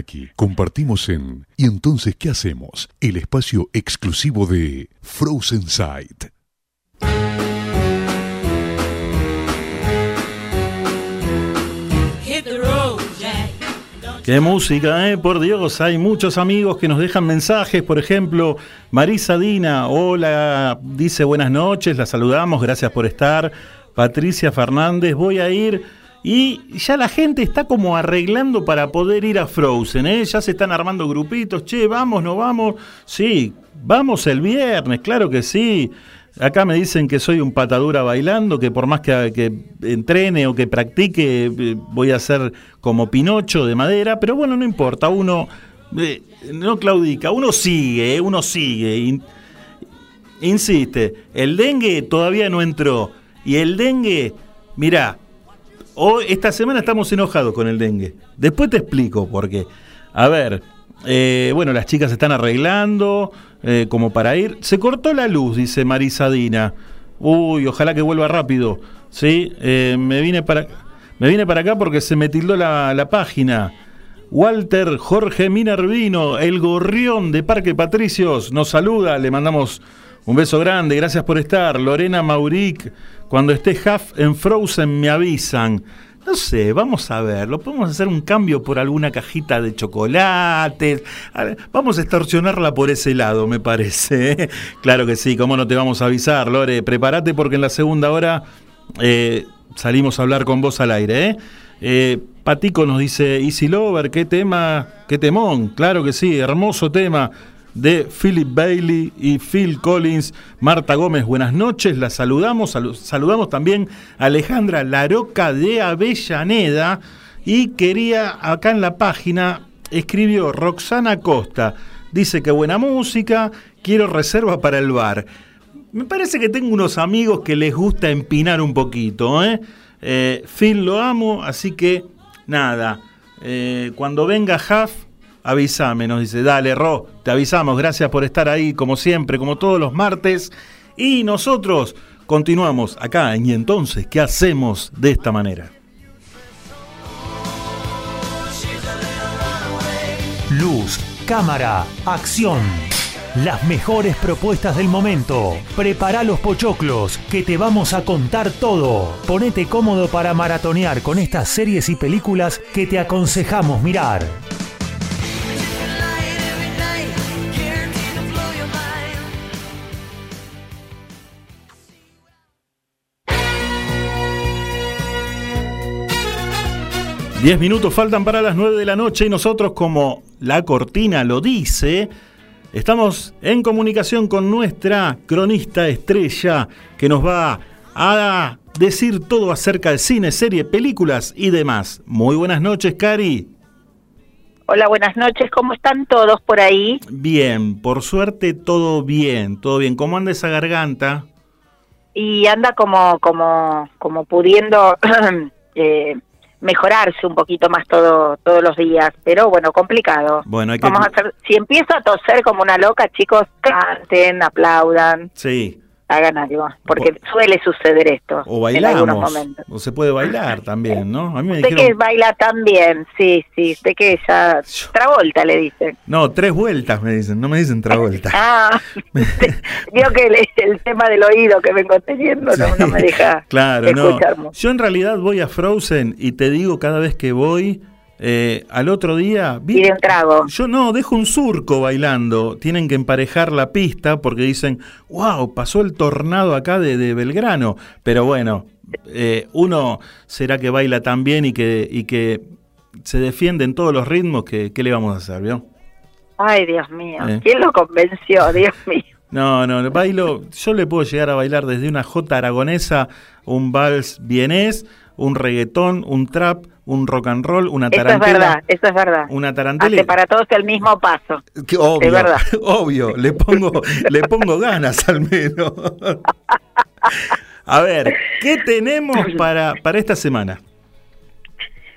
Hasta aquí compartimos en ¿Y entonces qué hacemos? El espacio exclusivo de Frozen Sight. Qué música, ¿eh? Por Dios, hay muchos amigos que nos dejan mensajes. Por ejemplo, Marisa Dina, hola, dice buenas noches, la saludamos, gracias por estar. Patricia Fernández, voy a ir. Y ya la gente está como arreglando para poder ir a Frozen, ¿eh? Ya se están armando grupitos, che, vamos, no vamos. Sí, vamos el viernes, claro que sí. Acá me dicen que soy un patadura bailando, que por más que, entrene o que practique, eh, voy a ser como Pinocho de madera, pero bueno, no importa, uno eh, no claudica, uno sigue, eh, uno sigue. in- insiste, el dengue todavía no entró. Y el dengue, mirá, hoy, esta semana estamos enojados con el dengue. Después te explico por qué. A ver, eh, bueno, las chicas se están arreglando eh, como para ir. Se cortó la luz, dice Marisadina. Uy, ojalá que vuelva rápido. Sí, eh, me vine para me vine para acá porque se me tildó la, la página. Walter Jorge Minervino, el gorrión de Parque Patricios, nos saluda, le mandamos un beso grande, gracias por estar. Lorena Mauric, cuando esté Huff en Frozen me avisan. No sé, vamos a ver, lo podemos hacer un cambio por alguna cajita de chocolates. Vamos a extorsionarla por ese lado, me parece. ¿eh? Claro que sí, cómo no te vamos a avisar, Lore. Prepárate porque en la segunda hora eh, salimos a hablar con vos al aire, ¿eh? Eh, Patico nos dice, Easy Lover, qué tema, qué temón, claro que sí, hermoso tema de Philip Bailey y Phil Collins. Marta Gómez, buenas noches, la saludamos, salu- saludamos también a Alejandra Laroca de Avellaneda y quería acá en la página, escribió Roxana Costa, dice que buena música, quiero reserva para el bar. Me parece que tengo unos amigos que les gusta empinar un poquito, ¿eh? Eh, Phil lo amo, así que nada. eh, cuando venga Huff, avísame, nos dice, dale, Ro, te avisamos, gracias por estar ahí, como siempre, como todos los martes. Y nosotros continuamos acá. Y entonces, ¿qué hacemos de esta manera? Luz, cámara, acción. Las mejores propuestas del momento. Prepara los pochoclos, que te vamos a contar todo. Ponete cómodo para maratonear con estas series y películas que te aconsejamos mirar. Diez minutos faltan para las 9 de la noche y nosotros, como la cortina lo dice, estamos en comunicación con nuestra cronista estrella que nos va a decir todo acerca de cine, serie, películas y demás. Muy buenas noches, Cari. Hola, buenas noches. ¿Cómo están todos por ahí? Bien, por suerte todo bien, todo bien. ¿Cómo anda esa garganta? Y anda como, como, como pudiendo eh, mejorarse un poquito más todo, todos los días, pero bueno, complicado. Bueno, hay que... Vamos a hacer, si empiezo a toser como una loca, chicos, canten, aplaudan, Sí. Hagan algo, porque suele suceder esto O en algunos bailamos. momentos. O se puede bailar también, ¿no? A mí me Usted que dijeron... baila también, sí, sí, usted que ya Travolta le dicen. No, tres vueltas me dicen, no me dicen Travolta. Ah, vio que el, el tema del oído que vengo teniendo no, no me deja Claro, no. escuchar mucho. Yo en realidad voy a Frozen y te digo cada vez que voy, eh, al otro día... vi- Pide un trago. Yo no, dejo un surco bailando. Tienen que emparejar la pista porque dicen, wow, pasó el tornado acá de, de Belgrano. Pero bueno, eh, uno será que baila tan bien y que, y que se defiende en todos los ritmos que, ¿qué le vamos a hacer, vio? Ay, Dios mío. Eh. ¿Quién lo convenció? Dios mío. No, no, bailo, yo le puedo llegar a bailar desde una jota aragonesa, un vals vienés, un reggaetón, un trap, un rock and roll, una Eso es tarantela. verdad, eso es verdad. Una tarantela. Hace para todos el mismo paso. Que obvio, Es verdad. obvio, le pongo, le pongo ganas al menos. A ver, ¿qué tenemos para, para esta semana?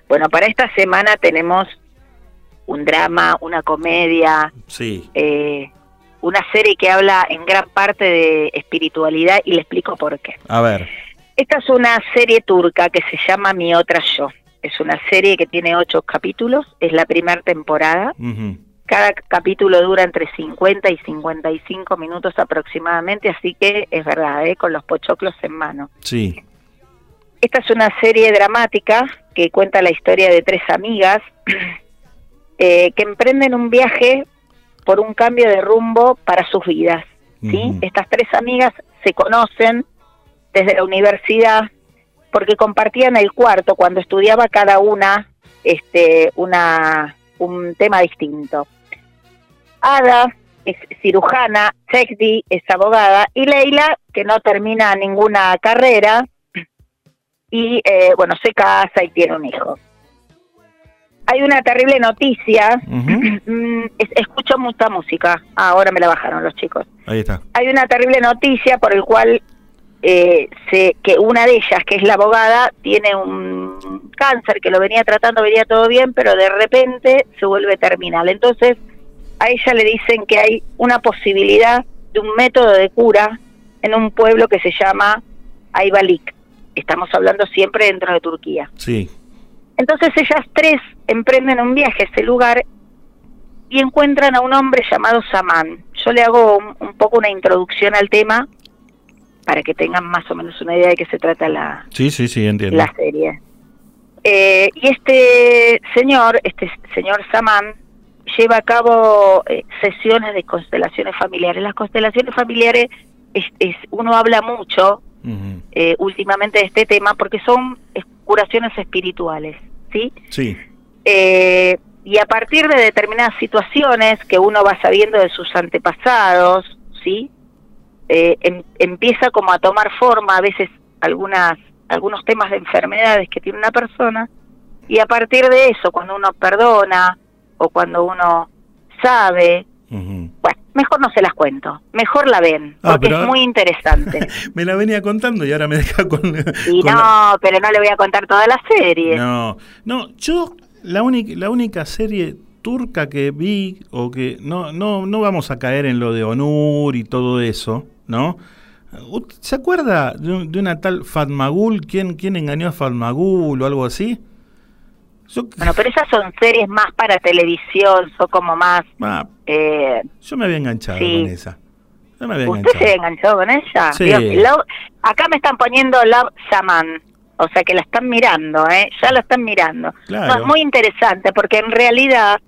Bueno, para esta semana tenemos un drama, una comedia, Sí, eh, una serie que habla en gran parte de espiritualidad y le explico por qué. a ver. Esta es una serie turca que se llama Mi Otra Yo. Es una serie que tiene ocho capítulos, es la primera temporada. Cada capítulo dura entre 50 y 55 minutos aproximadamente, así que es verdad, ¿eh? con los pochoclos en mano. Sí, Esta es una serie dramática que cuenta la historia de tres amigas eh, que emprenden un viaje por un cambio de rumbo para sus vidas. ¿sí? Estas tres amigas se conocen desde la universidad porque compartían el cuarto cuando estudiaba cada una este, una, un tema distinto. Ada es cirujana, Sekdi es abogada y Leila, que no termina ninguna carrera, y eh, bueno, se casa y tiene un hijo. Hay una terrible noticia. Mm, es- escucho mucha música. Ah, ahora me la bajaron los chicos. ahí está. Hay una terrible noticia por el cual eh, se, que una de ellas, que es la abogada, tiene un cáncer que lo venía tratando, venía todo bien, pero de repente se vuelve terminal. Entonces, a ella le dicen que hay una posibilidad de un método de cura en un pueblo que se llama Ayvalik. Estamos hablando siempre dentro de Turquía. Sí, Entonces ellas tres emprenden un viaje a ese lugar y encuentran a un hombre llamado Saman. Yo le hago un, un poco una introducción al tema para que tengan más o menos una idea de qué se trata la, sí, sí, sí, entiendo. la serie. Eh, y este señor, este señor Saman, lleva a cabo eh, sesiones de constelaciones familiares. Las constelaciones familiares, es, es- uno habla mucho eh, últimamente de este tema porque son es- curaciones espirituales, ¿sí? Sí, Eh, y a partir de determinadas situaciones que uno va sabiendo de sus antepasados, ¿sí? Eh, em- empieza como a tomar forma a veces algunas algunos temas de enfermedades que tiene una persona y a partir de eso cuando uno perdona o cuando uno sabe bueno mejor no se las cuento mejor la ven Ah, porque es muy interesante. Me la venía contando y ahora me deja con... y con no la- pero no le voy a contar toda la serie. No, no, yo la única, la única serie turca que vi, o que no, no, no vamos a caer en lo de Onur y todo eso, ¿no? ¿Ut- ¿Se acuerda de, un- de una tal Fatmagul? ¿Quién, ¿Quién engañó a Fatmagul o algo así? Bueno, pero esas son series más para televisión, son como más... Ah, eh, yo me había enganchado Sí. con esa. Yo me había ¿Usted enganchado. se con ella? Sí. Love- acá me están poniendo Love Shaman, o sea que la están mirando, ¿eh? Ya la están mirando. Claro. No, es muy interesante porque en realidad,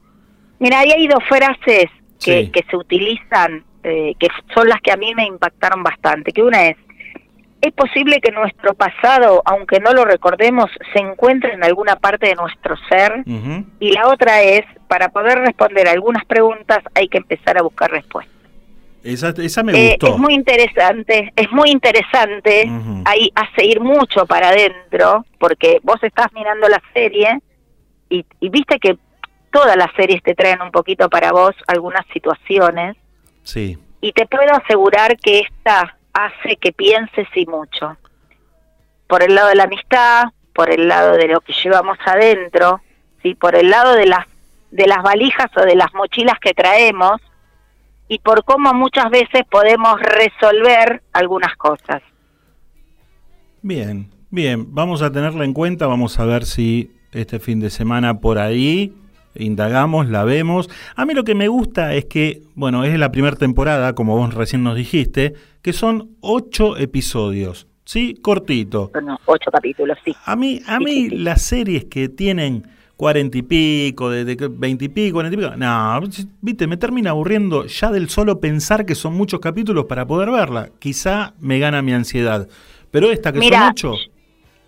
mira, ahí hay dos frases que, Sí. que se utilizan, eh, que son las que a mí me impactaron bastante, que una es, es posible que nuestro pasado, aunque no lo recordemos, se encuentre en alguna parte de nuestro ser, y la otra es, para poder responder algunas preguntas hay que empezar a buscar respuestas. Esa, esa me Eh, gustó. es muy interesante, es muy interesante. Ahí hace ir mucho para adentro, porque vos estás mirando la serie y, y viste que todas las series te traen un poquito para vos algunas situaciones Sí. y te puedo asegurar que esta hace que pienses y mucho. Por el lado de la amistad, por el lado de lo que llevamos adentro, sí, por el lado de las de las valijas o de las mochilas que traemos y por cómo muchas veces podemos resolver algunas cosas. Bien, bien. Vamos a tenerla en cuenta. Vamos a ver si este fin de semana por ahí indagamos, la vemos. A mí lo que me gusta es que, bueno, es la primera temporada, como vos recién nos dijiste, que son ocho episodios. ¿Sí? Cortito. Bueno, ocho capítulos, sí. A mí, a mí las series que tienen cuarenta y pico, de, de veinte y pico, cuarenta y pico, no, viste, me termina aburriendo ya del solo pensar que son muchos capítulos para poder verla. Quizá me gana mi ansiedad. Pero esta que Mira, son ocho,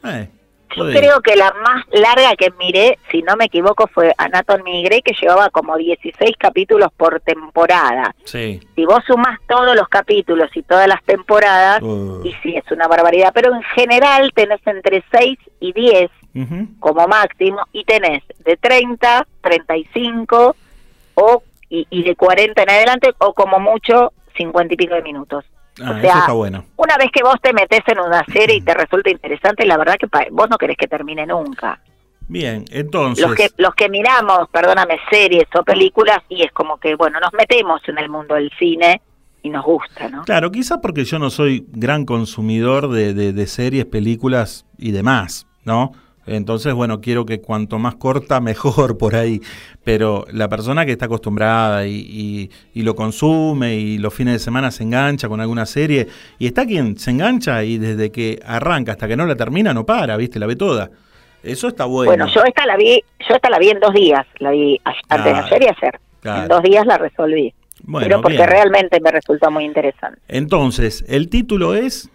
eh, Yo creo que la más larga que miré, si no me equivoco, fue Anatomy Grey, que llevaba como 16 capítulos por temporada. Sí. Si vos sumás todos los capítulos y todas las temporadas, Uh. y sí, es una barbaridad, pero en general tenés entre 6 y 10 Ujú. como máximo, y tenés de 30, 35 o, y, y de 40 en adelante, o como mucho 50 y pico de minutos. Ah, o sea, eso está bueno. Una vez que vos te metes en una serie y te resulta interesante, la verdad que vos no querés que termine nunca. Bien, entonces. Los que los que miramos, perdóname, series o películas y es como que bueno, nos metemos en el mundo del cine y nos gusta, ¿no? Claro, quizá porque yo no soy gran consumidor de, de- de series, películas y demás, ¿no? Entonces, bueno, quiero que cuanto más corta, mejor por ahí. Pero la persona que está acostumbrada y, y- y lo consume y los fines de semana se engancha con alguna serie, y está quien se engancha y desde que arranca hasta que no la termina no para, ¿viste? La ve toda. Eso está bueno. Bueno, yo esta la vi, yo esta la vi en dos días, la vi a- antes de Claro, ayer y ayer. claro. En dos días la resolví. Bueno, pero porque bien. realmente me resultó muy interesante. Entonces, el título es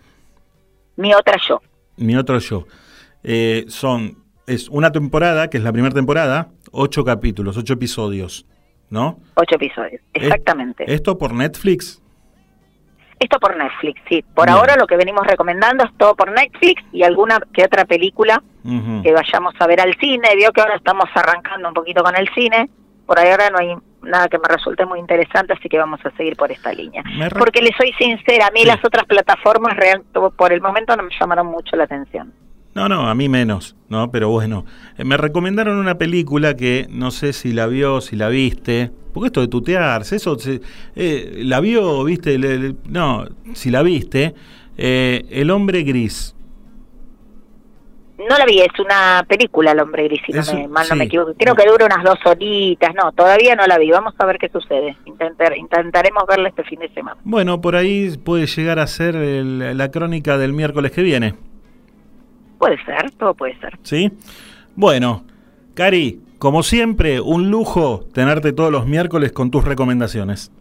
Mi otra yo. Mi otro yo. Eh, son, es una temporada, que es la primera temporada, ocho capítulos, ocho episodios, ¿no? Ocho episodios, exactamente. ¿Esto por Netflix? Esto por Netflix, sí. Por Bien. ahora lo que venimos recomendando es todo por Netflix y alguna que otra película que vayamos a ver al cine. Vio que ahora estamos arrancando un poquito con el cine. Por ahí ahora no hay nada que me resulte muy interesante, así que vamos a seguir por esta línea. Porque le soy sincera, a mí Sí. las otras plataformas real, por el momento no me llamaron mucho la atención. No, no, a mí menos, ¿no? Pero bueno, Eh, me recomendaron una película que no sé si la vio, si la viste, porque esto de tutearse, eso, se- eh, la vio, viste, Le- le- no, si la viste, eh, El hombre gris. No la vi, es una película El hombre gris, si no me, mal no me equivoco. Creo que dura unas dos horitas, no, todavía no la vi. Vamos a ver qué sucede. Intentar, intentaremos verla este fin de semana. Bueno, por ahí puede llegar a ser el- la crónica del miércoles que viene. Puede ser, todo puede ser. ¿Sí? Bueno, Cari, como siempre, un lujo tenerte todos los miércoles con tus recomendaciones.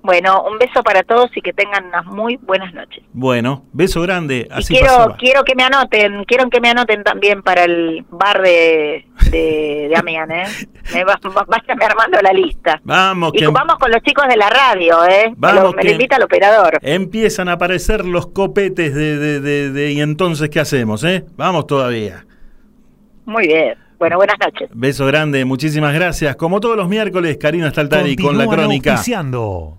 Bueno, un beso para todos y que tengan unas muy buenas noches. Bueno, beso grande, Y así quiero, pasaba. quiero que me anoten, quiero que me anoten también para el bar de, de, de Amián, ¿eh? Me va, va- váyame armando la lista. Vamos, Y que vamos con los chicos de la radio, ¿eh? Vamos, me que- lo invita el operador. empiezan a aparecer los copetes de, de- de- de- y entonces ¿qué hacemos, eh? Vamos todavía. Muy bien. Bueno, buenas noches. Beso grande, muchísimas gracias. Como todos los miércoles, Karina Staltari con la Continúan crónica. auspiciando.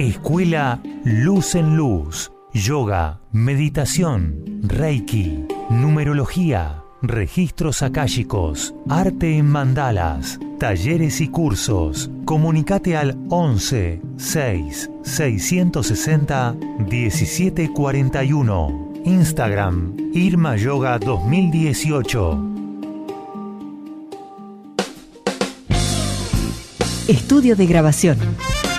Escuela Luz en Luz. Yoga, meditación, reiki, numerología, registros akáshicos, arte en mandalas, talleres y cursos. Comunicate al 11 6 660 1741. Instagram Irma Yoga 2018. Estudio de grabación.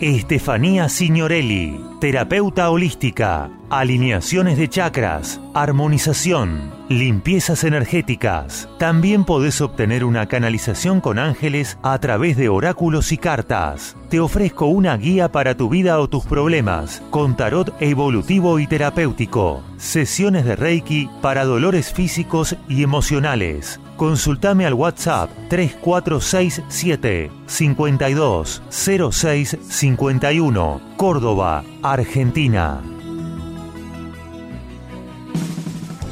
Estefanía Signorelli, terapeuta holística, alineaciones de chakras, armonización, limpiezas energéticas. También podés obtener una canalización con ángeles a través de oráculos y cartas. Te ofrezco una guía para tu vida o tus problemas, con tarot evolutivo y terapéutico. Sesiones de Reiki para dolores físicos y emocionales. Consultame al WhatsApp 3467 52 06 51, Córdoba, Argentina.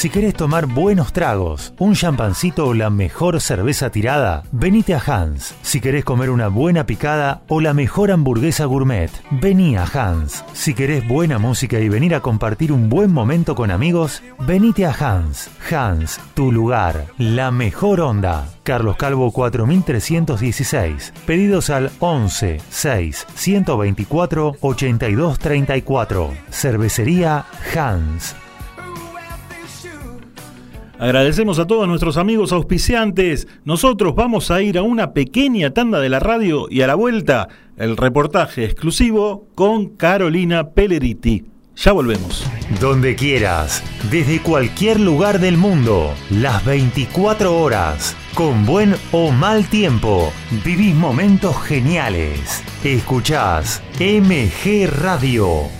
Si querés tomar buenos tragos, un champancito o la mejor cerveza tirada, venite a Hans. Si querés comer una buena picada o la mejor hamburguesa gourmet, vení a Hans. Si querés buena música y venir a compartir un buen momento con amigos, venite a Hans. Hans, tu lugar, la mejor onda. Carlos Calvo 4316. Pedidos al 11 6 124 82 34. Cervecería Hans. Agradecemos a todos nuestros amigos auspiciantes. Nosotros vamos a ir a una pequeña tanda de la radio y a la vuelta el reportaje exclusivo con Carolina Pelleriti. Ya volvemos. Donde quieras, desde cualquier lugar del mundo, las 24 horas, con buen o mal tiempo, vivís momentos geniales. Escuchás MG Radio.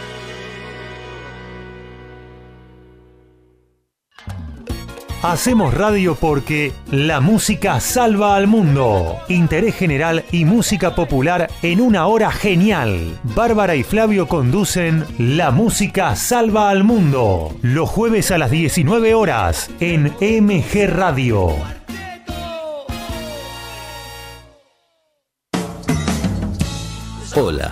Hacemos radio porque la música salva al mundo. Interés general y música popular en una hora genial. Bárbara y Flavio conducen La música salva al mundo. Los jueves a las 19 horas en MG Radio. Hola,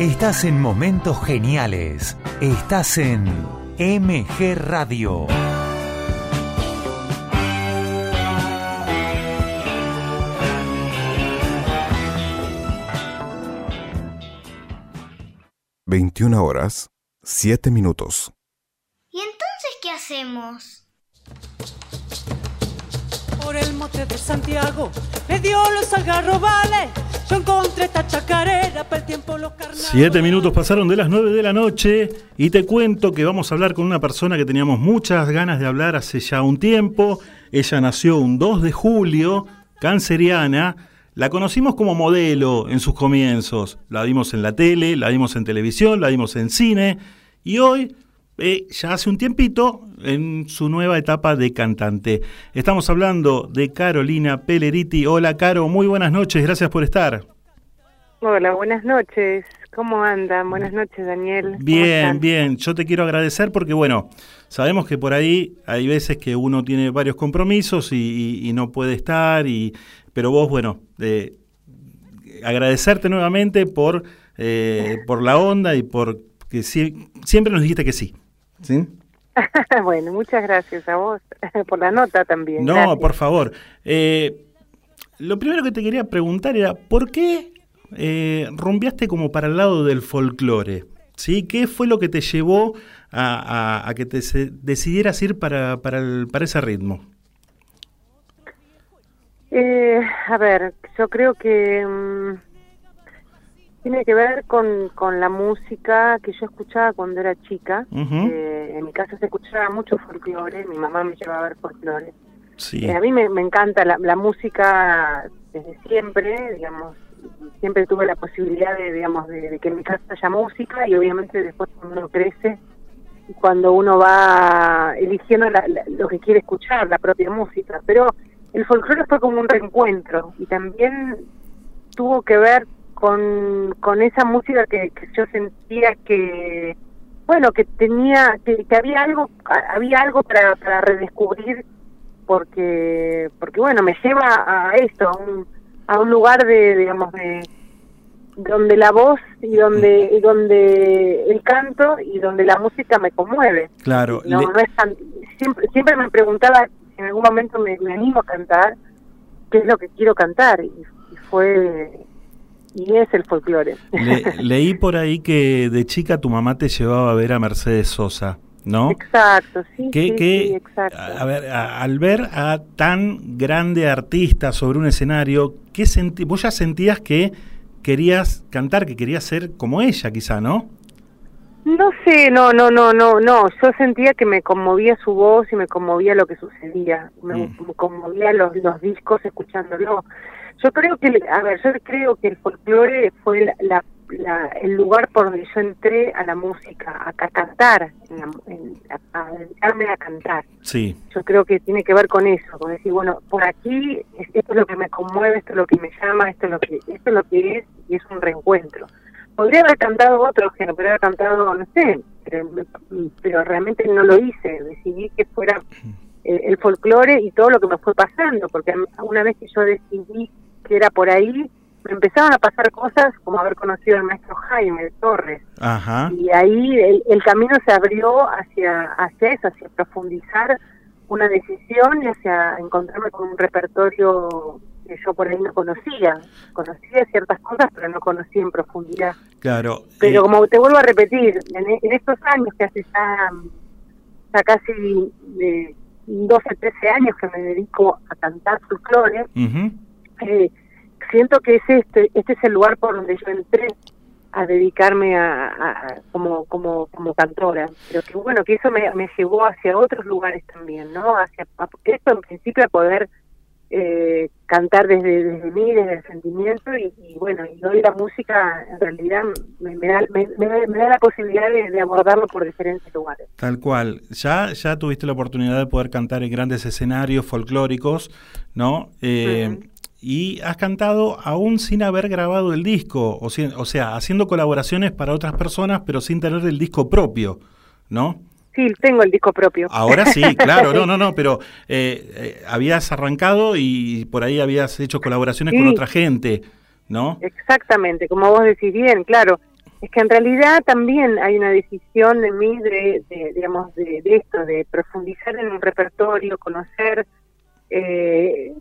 Estás en momentos geniales. Estás en MG Radio. Veintiuna horas, siete minutos. ¿Y entonces qué hacemos? Por el monte de Santiago me dio los algarrobales. Encontré esta chacarera, para el tiempo los carnales. Siete minutos pasaron de las 9 de la noche y te cuento que vamos a hablar con una persona que teníamos muchas ganas de hablar hace ya un tiempo. Ella nació un 2 de julio, canceriana. La conocimos como modelo en sus comienzos. La vimos en la tele, la vimos en televisión, la vimos en cine. Y hoy, eh, ya hace un tiempito, en su nueva etapa de cantante. Estamos hablando de Carolina Pelleriti. Hola, Caro, muy buenas noches, gracias por estar. Hola, buenas noches. ¿Cómo andan? Buenas noches, Daniel. ¿Cómo Bien, bien. Yo te quiero agradecer porque, bueno, sabemos que por ahí hay veces que uno tiene varios compromisos y, y- y no puede estar, y, pero vos, bueno, eh, agradecerte nuevamente por, eh, por la onda y por que sie- siempre nos dijiste que sí. ¿Sí? bueno, muchas gracias a vos por la nota también. No, gracias. por favor. Eh, lo primero que te quería preguntar era, ¿por qué eh, rumbeaste como para el lado del folclore? ¿Sí? ¿Qué fue lo que te llevó a, a- a que te se- decidieras ir para, para, el- para ese ritmo? Eh, a ver, yo creo que mm, tiene que ver con, con la música que yo escuchaba cuando era chica. Eh, en mi casa se escuchaba mucho folclore, mi mamá me llevaba a ver folclore. Sí. Eh, a mí me, me encanta la, la música desde siempre, digamos, siempre tuve la posibilidad de, digamos, de, de que en mi casa haya música y obviamente después cuando uno crece, y cuando uno va eligiendo la- la- lo que quiere escuchar, la propia música, pero el folclore fue como un reencuentro y también tuvo que ver con, con esa música que, que yo sentía que bueno que tenía que, que había algo había algo para, para redescubrir porque porque bueno me lleva a esto a un, a un lugar de digamos de donde la voz y donde y donde el canto y donde la música me conmueve Claro. no, le- no es tan- siempre, siempre me preguntaba si en algún momento me, me animo a cantar, qué es lo que quiero cantar, y, y fue, y es el folclore. le- leí por ahí que de chica tu mamá te llevaba a ver a Mercedes Sosa. ¿no? Exacto, sí, ¿Qué- sí, qué- sí, exacto. A ver, a- al ver a tan grande artista sobre un escenario, ¿qué senti vos ya sentías que querías cantar, que querías ser como ella, quizá, ¿no? No sé, no, no, no, no, no. Yo sentía que me conmovía su voz y me conmovía lo que sucedía. Me, me conmovía los, los discos escuchándolo. Yo creo que, a ver, yo creo que el folclore fue la, la- la- el lugar por donde yo entré a la música, a, ca- cantar, en la- en- a, a dedicarme a cantar. Sí. Yo creo que tiene que ver con eso, con decir, bueno, por aquí es- esto es lo que me conmueve, esto es lo que me llama, esto es lo que esto es lo que es y es un reencuentro. Podría haber cantado otro género, podría haber cantado, no sé, pero, pero realmente no lo hice, decidí que fuera eh, el folclore y todo lo que me fue pasando, porque una vez que yo decidí que era por ahí, me empezaron a pasar cosas como haber conocido al maestro Jaime Torres, Ajá. y ahí el, el camino se abrió hacia, hacia eso, hacia profundizar una decisión y hacia encontrarme con un repertorio que yo por ahí no conocía. Conocía ciertas cosas, pero no conocía en profundidad. Claro. Pero eh, como te vuelvo a repetir, en, en estos años que hace ya, ya casi eh, 12, 13 años que me dedico a cantar folclore, eh, siento que es este este es el lugar por donde yo entré a dedicarme a, a- a- como como como cantora. Pero que bueno que eso me, me llevó hacia otros lugares también no hacia a- esto en principio a poder eh, cantar desde desde mí desde el sentimiento y, y bueno y hoy la música en realidad me, me da me, me da- la posibilidad de, de abordarlo por diferentes lugares Tal cual. Ya, ya tuviste la oportunidad de poder cantar en grandes escenarios folclóricos, ¿no? Eh, Y has cantado aún sin haber grabado el disco, o, si- o sea, haciendo colaboraciones para otras personas, pero sin tener el disco propio, ¿no? Sí tengo el disco propio Ahora sí, claro, no, no, no, pero eh, eh, habías arrancado y por ahí habías hecho colaboraciones con otra gente, ¿no? Exactamente, como vos decís bien, claro. Es que en realidad también hay una decisión de mí de, de, digamos, de, de esto, de profundizar en un repertorio, conocer, eh,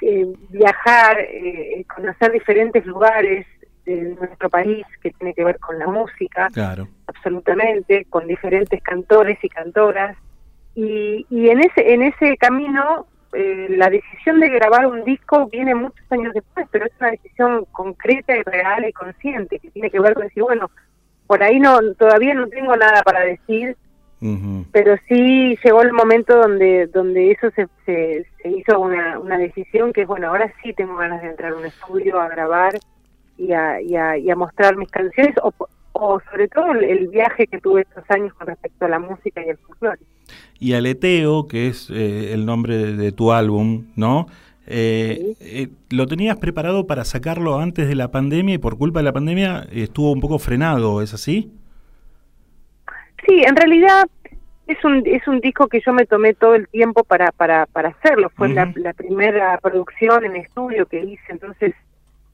eh, viajar, eh, conocer diferentes lugares de nuestro país que tiene que ver con la música, Claro. absolutamente, con diferentes cantores y cantoras. Y, y en ese en ese camino eh, la decisión de grabar un disco viene muchos años después, pero es una decisión concreta y real y consciente que tiene que ver con decir, bueno, por ahí no todavía no tengo nada para decir, pero sí llegó el momento donde donde eso se, se, se hizo una, una decisión que es, bueno, ahora sí tengo ganas de entrar a un estudio a grabar y a, y a, y a mostrar mis canciones o, o sobre todo el, viaje que tuve estos años con respecto a la música y el folclore. Y Aleteo, que es eh, el nombre de, de tu álbum, ¿no? Eh, eh, ¿Lo tenías preparado para sacarlo antes de la pandemia y por culpa de la pandemia estuvo un poco frenado, ¿es así? Sí, en realidad es un es un disco que yo me tomé todo el tiempo para para para hacerlo. Fue la, la primera producción en estudio que hice, entonces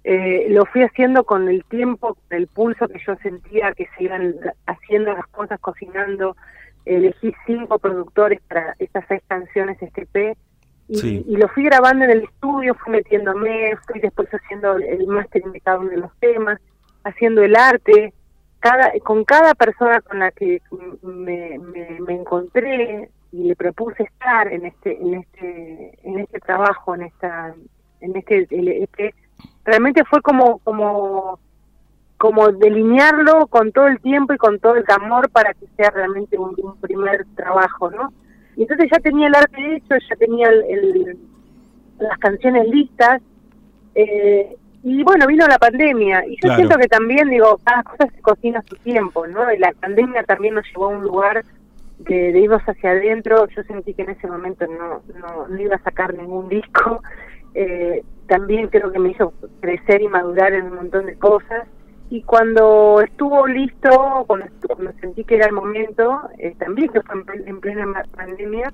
eh, lo fui haciendo con el tiempo, con el pulso que yo sentía que se iban haciendo las cosas, cocinando. Elegí cinco productores para estas seis canciones, este EP, y, Sí. y lo fui grabando en el estudio, fui metiéndome, fui después haciendo el mastering de cada uno de los temas, haciendo el arte, cada con cada persona con la que me, me, me encontré y le propuse estar en este en este en este trabajo en esta en este EP, realmente fue como como como delinearlo con todo el tiempo y con todo el amor para que sea realmente un, un primer trabajo, ¿no? Y entonces ya tenía el arte hecho, ya tenía el, el- las canciones listas, eh, y bueno, vino la pandemia, y yo Claro. siento que también, digo, cada cosa se cocina a su tiempo, ¿no? Y la pandemia también nos llevó a un lugar de, de irnos hacia adentro, yo sentí que en ese momento no, no, no iba a sacar ningún disco, eh, también creo que me hizo crecer y madurar en un montón de cosas, y cuando estuvo listo, cuando, sentí que era el momento, eh, también que fue en, en plena pandemia,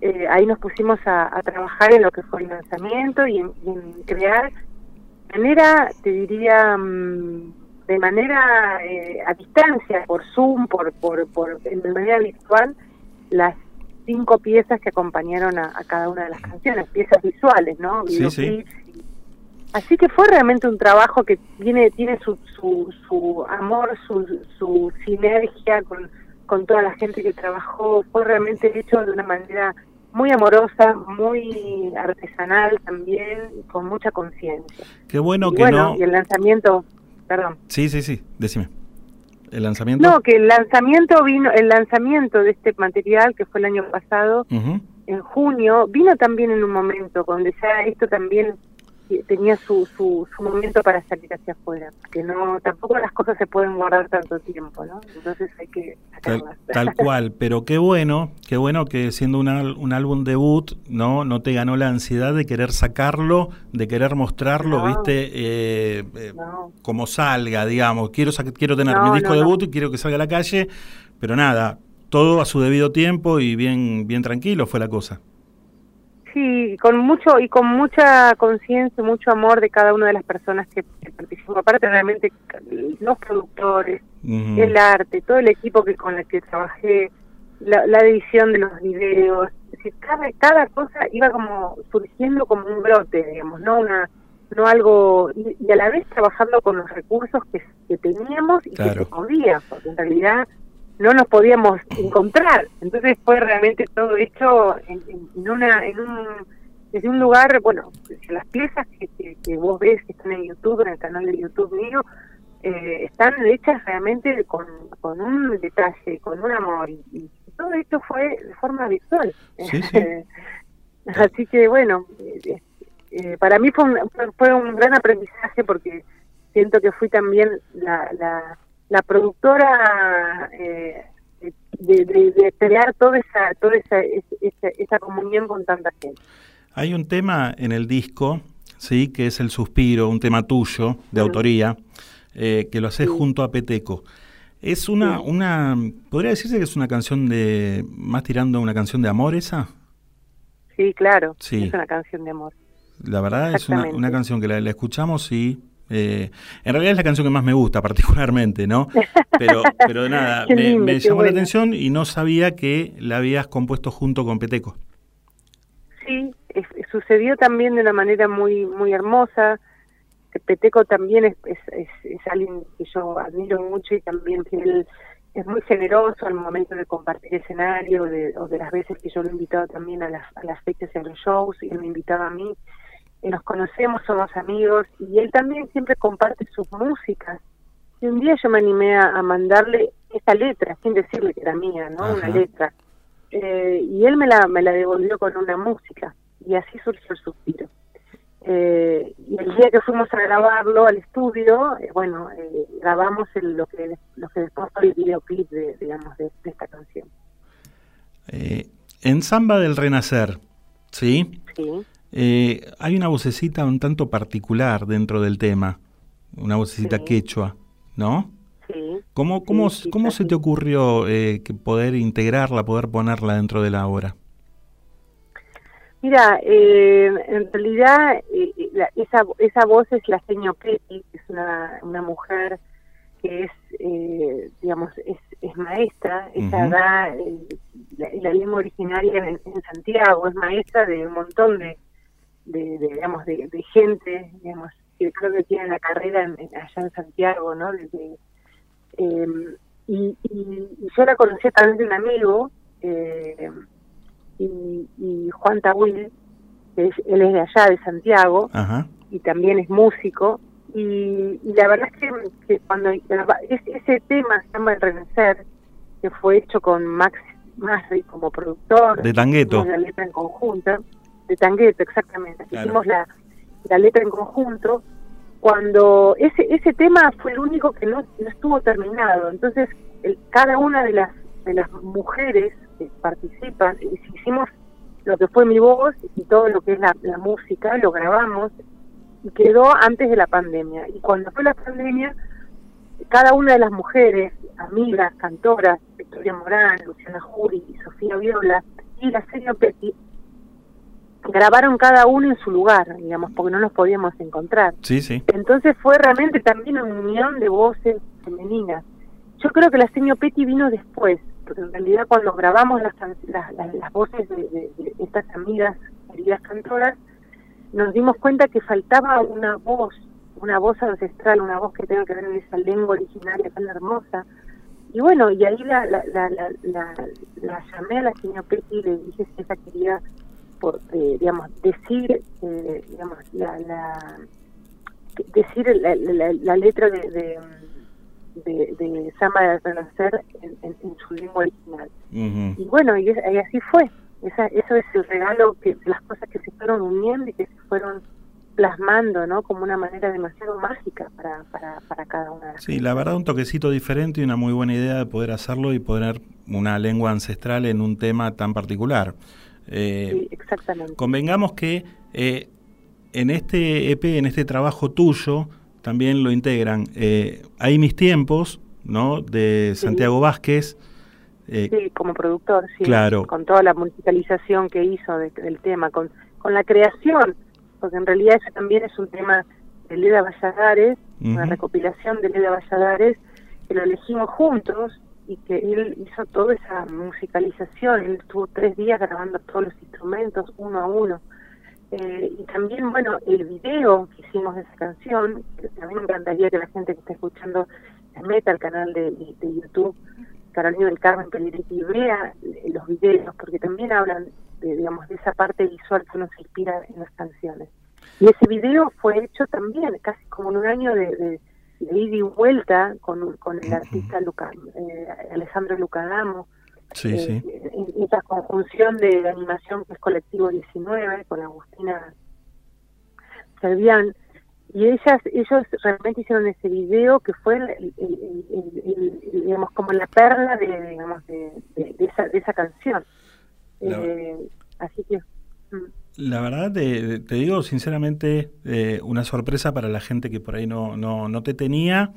eh, ahí nos pusimos a, a trabajar en lo que fue el lanzamiento y en, y en crear de manera, te diría, mm, de manera eh, a distancia, por Zoom, por, por, por, de manera virtual, las cinco piezas que acompañaron a, a cada una de las canciones, piezas visuales, ¿no? Sí, sí. Así que fue realmente un trabajo que tiene tiene su, su, su amor, su, su sinergia con, con toda la gente que trabajó, fue realmente hecho de una manera muy amorosa, muy artesanal también, con mucha conciencia. Qué bueno y que bueno, no. y el lanzamiento, perdón. Sí, sí, sí, decime. ¿El lanzamiento? No, que el lanzamiento vino, el lanzamiento de este material que fue el año pasado, en junio, vino también en un momento donde ya esto también tenía su, su, su momento para salir hacia afuera, que no, tampoco las cosas se pueden guardar tanto tiempo, ¿no? Entonces hay que Tal, sacarlas. tal cual, pero qué bueno, qué bueno que siendo un, un álbum debut, no, no te ganó la ansiedad de querer sacarlo, de querer mostrarlo, No. viste, eh, eh, No. como salga, digamos. Quiero quiero tener No, mi disco debut y quiero que salga a la calle, pero nada, todo a su debido tiempo y bien, bien tranquilo fue la cosa. Sí, con mucho y con mucha conciencia, mucho amor de cada una de las personas que, que participó. Aparte, realmente, los productores, el arte, todo el equipo que con el que trabajé, la, la edición de los videos, es decir, cada, cada cosa iba como surgiendo como un brote, digamos, no una no algo y, y a la vez trabajando con los recursos que, que teníamos y que se podía, porque en realidad no nos podíamos encontrar. Entonces fue realmente todo hecho en, una en un desde un lugar, bueno, las piezas que, que, que vos ves que están en YouTube, en el canal de YouTube mío, eh, están hechas realmente con, con un detalle, con un amor. Y, y todo esto fue de forma virtual. Sí, sí. Así que bueno, eh, eh, para mí fue un, fue un gran aprendizaje porque siento que fui también la, la, la productora eh, de, de, de crear toda esa, toda esa, esa, esa comunión con tanta gente. Hay un tema en el disco, sí, que es El Suspiro, un tema tuyo, de autoría, eh, que lo haces junto a Peteco. Es una, una, podría decirse que es una canción de, más tirando a una canción de amor esa. Sí, claro, Sí. es una canción de amor. La verdad es una canción que la, la escuchamos y eh, en realidad es la canción que más me gusta particularmente, ¿no? Pero, pero nada, me, lindo, me qué llamó la atención y no sabía que la habías compuesto junto con Peteco. Sí, es- sucedió también de una manera muy muy hermosa. Peteco también es, es, es, es alguien que yo admiro mucho y también él es muy generoso al momento de compartir escenario de, o de las veces que yo lo he invitado también a las, a las fechas y a los shows y él me invitaba a mí. Nos conocemos, somos amigos y él también siempre comparte sus músicas. Y un día yo me animé a, a mandarle esta letra, sin decirle que era mía, ¿no? Una letra. Eh, y él me la, me la devolvió con una música y así surgió el suspiro. Eh, y el día que fuimos a grabarlo al estudio, eh, bueno, eh, grabamos el- lo que lo que después fue el videoclip de, digamos, de, de esta canción. En Samba del Renacer, ¿sí? Sí. Eh, hay una vocecita un tanto particular dentro del tema, una vocecita Sí. quechua, ¿no? Sí. ¿Cómo, cómo, Sí, cómo se te ocurrió eh, que poder integrarla, poder ponerla dentro de la obra? Mira, eh, en realidad eh, eh, la- esa, esa voz es la seño Petty, que es una, una mujer que es, eh, digamos, es, es maestra, ella da eh, la, la lengua originaria en, en Santiago, es maestra de un montón de, de, de, digamos, de, de gente, digamos, que creo que tiene la carrera en- allá en Santiago, ¿no? Desde, eh, y, y, y yo la conocí a través de un amigo, eh, y, y Juan Tawil, que es- él es de allá, de Santiago, Ajá. y también es músico. Y, y la verdad es que, que cuando ese tema se llama El Renacer, que fue hecho con Max Masri como productor, De Tangueto. letra en conjunto, de Tangueto, exactamente. Claro. Hicimos la, la letra en conjunto. Cuando ese ese tema fue el único que no, no estuvo terminado, entonces el- cada una de las de las mujeres que participan hicimos lo que fue mi voz y todo lo que es la, la música, lo grabamos y quedó antes de la pandemia. Y cuando fue la pandemia, cada una de las mujeres, amigas, cantoras, Victoria Morán, Luciana Jury y Sofía Viola y la señora Petty, grabaron cada uno en su lugar, digamos, porque no nos podíamos encontrar. Sí, sí. Entonces fue realmente también una unión de voces femeninas. Yo creo que la señor Petty vino después, porque en realidad cuando grabamos las, las, las- las voces de, de- de estas amigas, queridas cantoras, nos dimos cuenta que faltaba una voz, una voz ancestral, una voz que tenga que ver en esa lengua originaria tan hermosa. y bueno, y ahí la, la, la, la, la, la llamé a la señora Petty y le dije si ella quería, por, eh, digamos, decir, eh, digamos, la, la, decir la, la, la letra de, de, de, de Samba de Renacer en, en, en su lengua original. Y bueno, y, es- y así fue. Esa, eso es el regalo, que las cosas que se fueron uniendo y que se fueron plasmando, ¿no? Como una manera demasiado mágica para, para, para cada una de las Sí, la verdad un toquecito diferente y una muy buena idea de poder hacerlo y poner una lengua ancestral en un tema tan particular. Eh, Sí, exactamente. Convengamos que eh, en este EP, en este trabajo tuyo, también lo integran. Eh, Hay mis tiempos, ¿no? De Santiago Vázquez. eh, Sí, como productor, sí. Claro. Con toda la musicalización que hizo de- del tema, con, con la creación, porque en realidad ese también es un tema de Leda Valladares, una recopilación de Leda Valladares, que lo elegimos juntos y que él hizo toda esa musicalización. Él estuvo tres días grabando todos los instrumentos uno a uno. Eh, y también, bueno, el video que hicimos de esa canción, que mí me encantaría que la gente que está escuchando se meta al canal de, de- de YouTube Carolina del Carmen Pellegriti y vea los videos, porque también hablan, de, digamos, de esa parte visual que uno se inspira en las canciones. Y ese video fue hecho también, casi como en un año de, de, ida y vuelta con, con el artista Luca, eh, Alejandro Lucadamo, sí, eh, sí. esa conjunción de animación que es Colectivo 19 con Agustina Servián y ellas ellos realmente hicieron ese video que fue el, digamos como la perla de digamos de, de- de esa de esa canción Eh, así que mm. La verdad, te, te digo sinceramente, eh, una sorpresa para la gente que por ahí no, no, no te tenía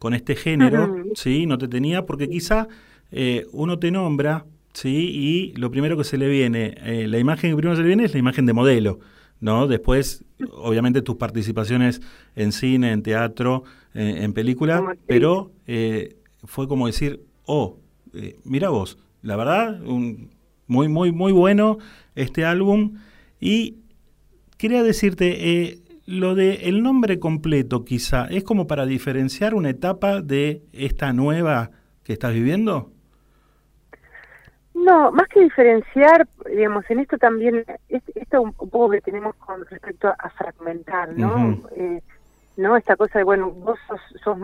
con este género. ¿sí? No te tenía porque quizá eh, uno te nombra, ¿sí? Y lo primero que se le viene, eh, la imagen que primero se le viene es la imagen de modelo, ¿no? Después, obviamente, tus participaciones en cine, en teatro, eh, en película, pero fue como decir, oh, mira vos, la verdad, un, muy, muy, muy bueno este álbum. Y quería decirte, eh, lo de el nombre completo quizá, ¿es como para diferenciar una etapa de esta nueva que estás viviendo? No, más que diferenciar, digamos, en esto también, es- esto un poco que tenemos con respecto a fragmentar, ¿no? Eh, ¿No? Esta cosa de, bueno, vos sos, sos,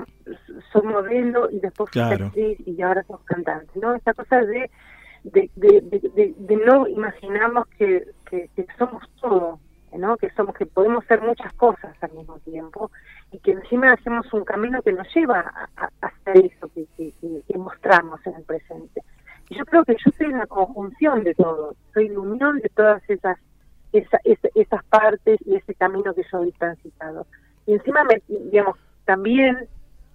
sos modelo y después Claro. actriz y ahora sos cantante, ¿no? Esta cosa de, de, de, de, de- no imaginarnos que, que, somos todo, ¿no? Que somos, que podemos ser muchas cosas al mismo tiempo y que encima hacemos un camino que nos lleva a, a- hacer eso que- que mostramos en el presente. Y yo creo que yo soy una conjunción de todo, soy la unión de todas esas esa, esa- esas partes y ese camino que yo he transitado. Y encima, me, digamos, también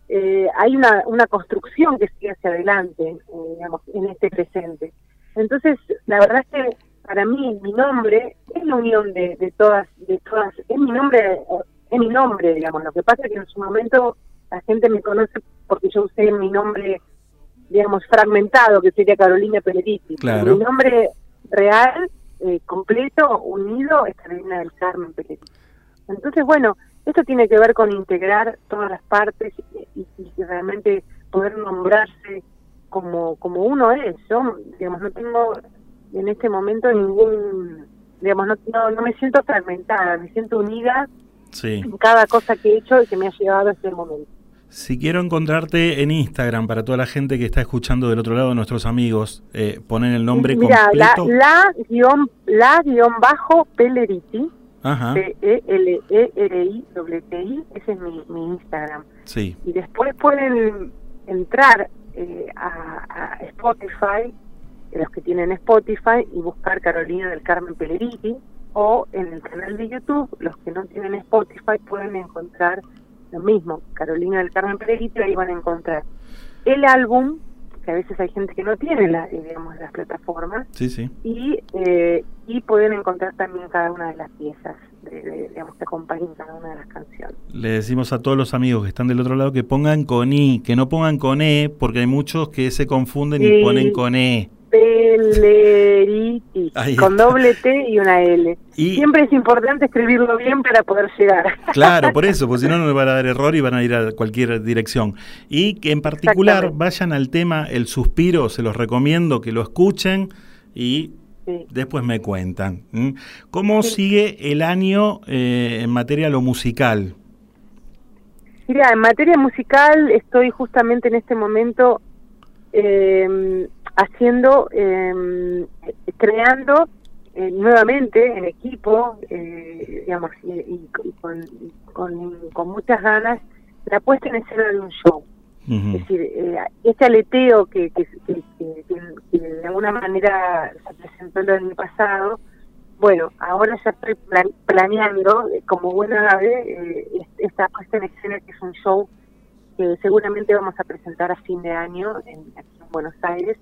eh, hay una, una construcción que sigue hacia adelante, eh, digamos, en este presente. Entonces, la verdad es que para mí mi nombre es la unión de, de todas, de todas, es mi nombre, es mi nombre, digamos. Lo que pasa es que en su momento la gente me conoce porque yo usé mi nombre, digamos, fragmentado, que sería Carolina Pelleriti. Claro. Mi nombre real, eh, completo, unido, es Carolina del Carmen Pelleriti. Entonces, bueno, esto tiene que ver con integrar todas las partes y, y- y realmente poder nombrarse como, como uno es. Yo, digamos, no tengo en este momento ningún, digamos, no, no, no me siento fragmentada, me siento unida Sí. en cada cosa que he hecho y que me ha llevado a este momento. Si quiero encontrarte en Instagram, para toda la gente que está escuchando del otro lado, nuestros amigos, eh, ponen el nombre Mira, la, completo. la guion, la guion bajo Pelleriti, Ajá, P-E-L-E-R-I-T-I, ese es mi, mi Instagram. sí. y después pueden entrar eh, a, a Spotify, los que tienen Spotify, y buscar Carolina del Carmen Pelleriti, o en el canal de YouTube, los que no tienen Spotify pueden encontrar lo mismo, Carolina del Carmen Pelleriti, ahí van a encontrar el álbum, que a veces hay gente que no tiene la, eh, digamos, las plataformas, Sí, sí. y, eh, y pueden encontrar también cada una de las piezas, de, de- digamos, que acompañan cada una de las canciones. Le decimos a todos los amigos que están del otro lado que pongan con I, que no pongan con E, porque hay muchos que se confunden y ponen con E. Peleriti, Ahí con doble T y una L. Y- Siempre es importante escribirlo bien para poder llegar. Claro, por eso, porque si no, no le van a dar error y van a ir a cualquier dirección. Y que en particular vayan al tema El Suspiro, se los recomiendo que lo escuchen y Sí. después me cuentan. ¿Cómo sigue el año eh, en materia lo musical? Mira, en materia musical estoy justamente en este momento eh, haciendo, eh, creando eh, nuevamente en equipo, eh, digamos, y, y- y con, y con, con muchas ganas, la puesta en escena de un show. Es decir, eh, este aleteo que, que, que- de alguna manera se presentó el año pasado, bueno, ahora ya estoy plan- planeando, eh, como buena ave, est- esta puesta en escena que es un show que seguramente vamos a presentar a fin de año en, aquí en Buenos Aires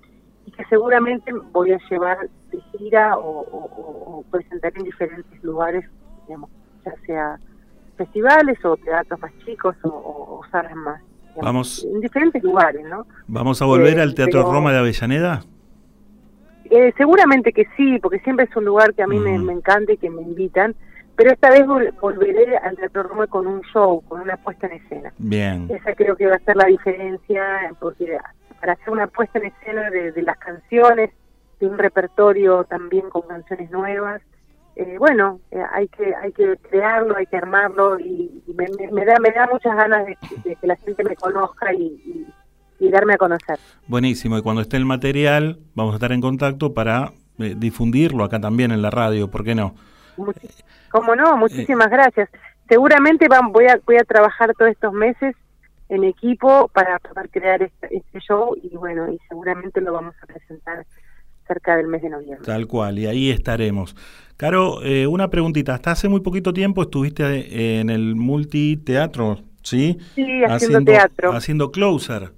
y que seguramente voy a llevar de gira o, o- o- o presentar en diferentes lugares, digamos, ya sea festivales o teatros más chicos o, o- salas más. digamos, Vamos. En diferentes lugares, ¿no? ¿Vamos a volver Eh, al Teatro pero- Roma de Avellaneda? Eh, seguramente que sí, porque siempre es un lugar que a mí me, me encanta y que me invitan, pero esta vez vol- volveré al Teatro Roma con un show, con una puesta en escena. Bien. Esa creo que va a ser la diferencia, porque para hacer una puesta en escena de, de las canciones, de un repertorio también con canciones nuevas, eh, bueno, eh, hay que hay que crearlo, hay que armarlo y, y me, me- me da me da muchas ganas de, de que la gente me conozca y, y- y darme a conocer. Buenísimo. Y cuando esté el material, vamos a estar en contacto para eh, difundirlo acá también en la radio, ¿por qué no? ¿Cómo no? Muchísimas gracias. Seguramente voy a voy a trabajar todos estos meses en equipo para poder crear este, este show y bueno, y seguramente lo vamos a presentar cerca del mes de noviembre. Tal cual, y ahí estaremos. Caro, eh, una preguntita. Hasta hace muy poquito tiempo estuviste eh, en el multiteatro, ¿sí? Sí, haciendo teatro. Haciendo Closer.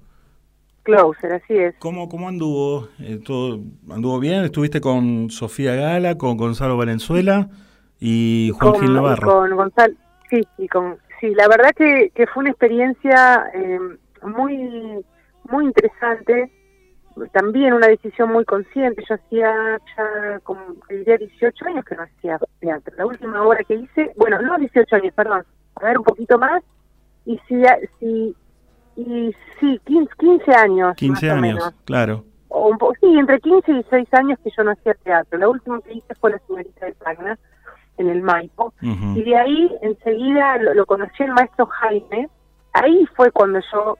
Closer, así es. ¿Cómo, cómo anduvo? Eh, ¿todo ¿Anduvo bien? ¿Estuviste con Sofía Gala, con Gonzalo Valenzuela y Juan con, Gil Navarro? con Gonzalo, sí, y con, sí, la verdad que, que fue una experiencia eh, muy, muy interesante, también una decisión muy consciente, yo hacía ya como, diría 18 años que no hacía teatro, la última obra que hice, bueno, no 18 años, perdón, a ver un poquito más, y sí, sí, y sí, 15, 15 años. 15 más o años, menos. claro. O un po- sí, entre 15 y 16 años que yo no hacía teatro. La última que hice fue La señorita de Tacna, en el Maipo. Y de ahí enseguida lo, lo conocí el maestro Jaime. Ahí fue cuando yo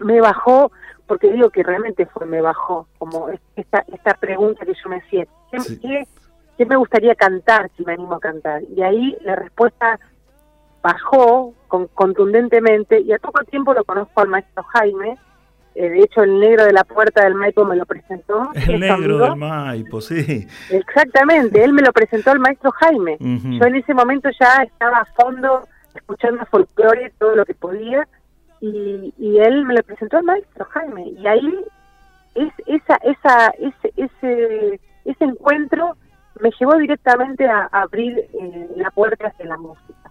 me bajó, porque digo que realmente fue, me bajó, como es- esta, esta pregunta que yo me hacía. ¿Qué, qué- qué me gustaría cantar si me animo a cantar? Y ahí la respuesta bajó con, contundentemente y a poco tiempo lo conozco al maestro Jaime. Eh, de hecho, el negro de la puerta del Maipo me lo presentó. El negro amigo. del Maipo, sí. Exactamente, él me lo presentó al maestro Jaime. Yo en ese momento ya estaba a fondo escuchando folclore, todo lo que podía, y, y él me lo presentó al maestro Jaime. Y ahí es esa, esa, ese, ese, ese encuentro me llevó directamente a, a abrir eh, la puerta hacia la música.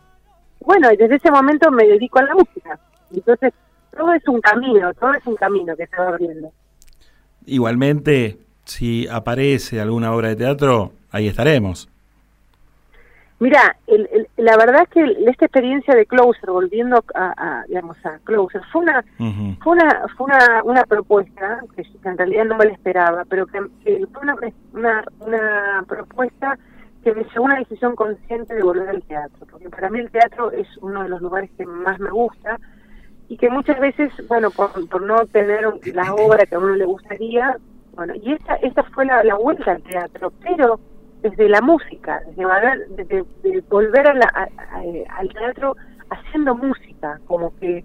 Bueno, y desde ese momento me dedico a la música. Entonces, todo es un camino, todo es un camino que se va abriendo. Igualmente, si aparece alguna obra de teatro, ahí estaremos. Mira, el- el- la verdad es que el- esta experiencia de Closer, volviendo a, a, digamos a Closer, fue una fue una fue una, una propuesta que, en realidad no me la esperaba, pero que, que fue una, una una propuesta que me llevó a una decisión consciente de volver al teatro, porque para mí el teatro es uno de los lugares que más me gusta y que muchas veces, bueno, por, por no tener la obra que a uno le gustaría, bueno, y esta esta fue la, la vuelta al teatro, pero desde la música, desde volver, volver a la- al teatro haciendo música, como que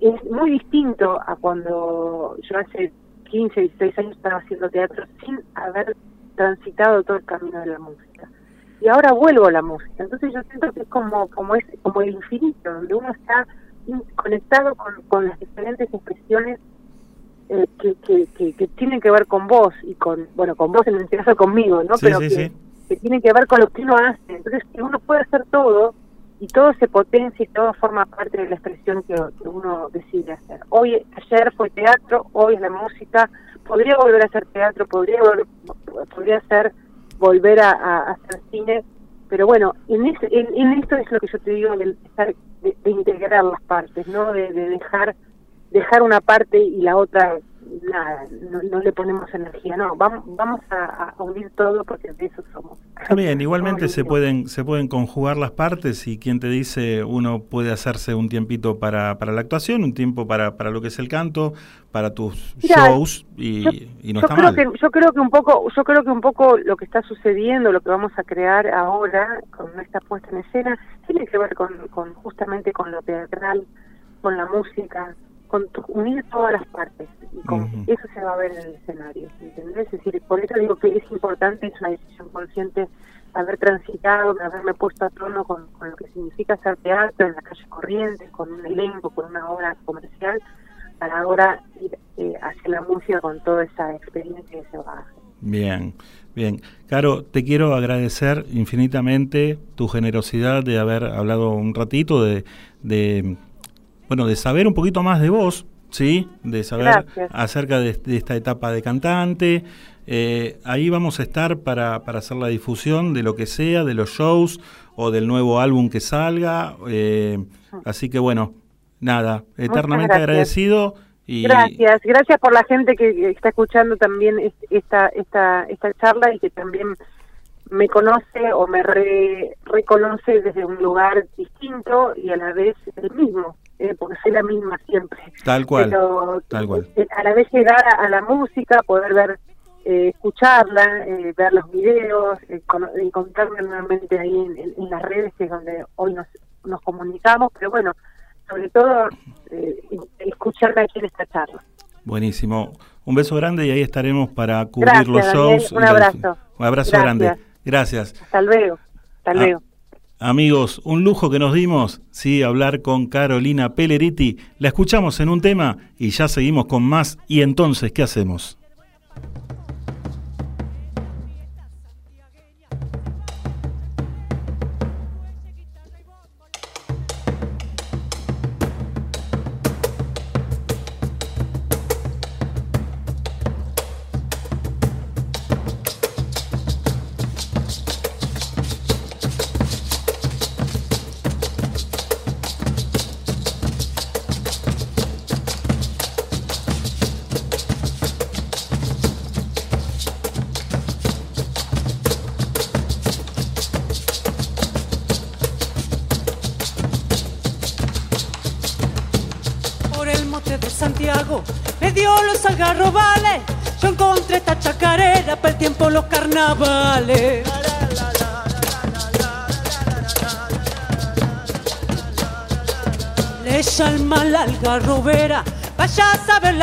es muy distinto a cuando yo hace 15, 16 años estaba haciendo teatro sin haber transitado todo el camino de la música. Y ahora vuelvo a la música. Entonces yo siento que es como, como, es, como el infinito, donde uno está conectado con, con las diferentes expresiones eh, que, que, que, que tienen que ver con vos y con, bueno, con vos en este caso conmigo, ¿no? Sí, Pero sí, que, sí. que tienen que ver con lo que uno hace. Entonces, que uno puede hacer todo y todo se potencia y todo forma parte de la expresión que, que uno decide hacer. Hoy, ayer fue teatro, hoy es la música, podría volver a hacer teatro, podría podría ser volver a hacer cine, pero bueno, en, en, en esto es lo que yo te digo de, de, de integrar las partes, ¿no? De, de dejar dejar una parte y la otra nada, no, no le ponemos energía, no, vamos vamos a, a unir todo porque de eso somos. Bien, igualmente se pueden, se pueden conjugar las partes y quien te dice uno puede hacerse un tiempito para, para la actuación, un tiempo para, para lo que es el canto, para tus Mirá, shows y, yo, y no yo está creo mal. que yo creo que un poco yo creo que un poco lo que está sucediendo lo que vamos a crear ahora con esta puesta en escena tiene que ver con, con justamente con lo teatral con la música con tu- unir todas las partes y con eso se va a ver en el escenario ¿entendés? es decir por eso digo que es importante es una decisión consciente haber transitado, haberme puesto a tono con, con lo que significa hacer teatro en la calle Corrientes, con un elenco, con una obra comercial, para ahora ir eh, hacia la música con toda esa experiencia que se va Bien, bien. Caro, te quiero agradecer infinitamente tu generosidad de haber hablado un ratito, de, de bueno, de saber un poquito más de vos, ¿sí? De saber Gracias. acerca de, de esta etapa de cantante. Eh, ahí vamos a estar para, para hacer la difusión de lo que sea, de los shows o del nuevo álbum que salga. eh, así que bueno, nada, eternamente agradecido. Y, Gracias, gracias por la gente que, está escuchando también es- esta esta esta charla y que también me conoce o me re- reconoce desde un lugar distinto y a la vez el mismo, eh, porque soy la misma siempre. Tal cual, Pero tal cual. eh, a la vez llegar a, a la música, poder ver, eh, escucharla, eh, ver los videos, eh, cono- encontrarme nuevamente ahí en, en- en las redes, que es donde hoy nos, nos comunicamos, pero bueno, sobre todo eh, escucharme aquí en esta charla. Buenísimo. Un beso grande y ahí estaremos para cubrir Gracias, los Daniel. shows. Un abrazo. Un abrazo Gracias. grande. Gracias. Hasta luego. Hasta Ah, luego. Amigos, un lujo que nos dimos, sí, hablar con Carolina Pelleriti. La escuchamos en un tema y ya seguimos con más. ¿Y entonces qué hacemos?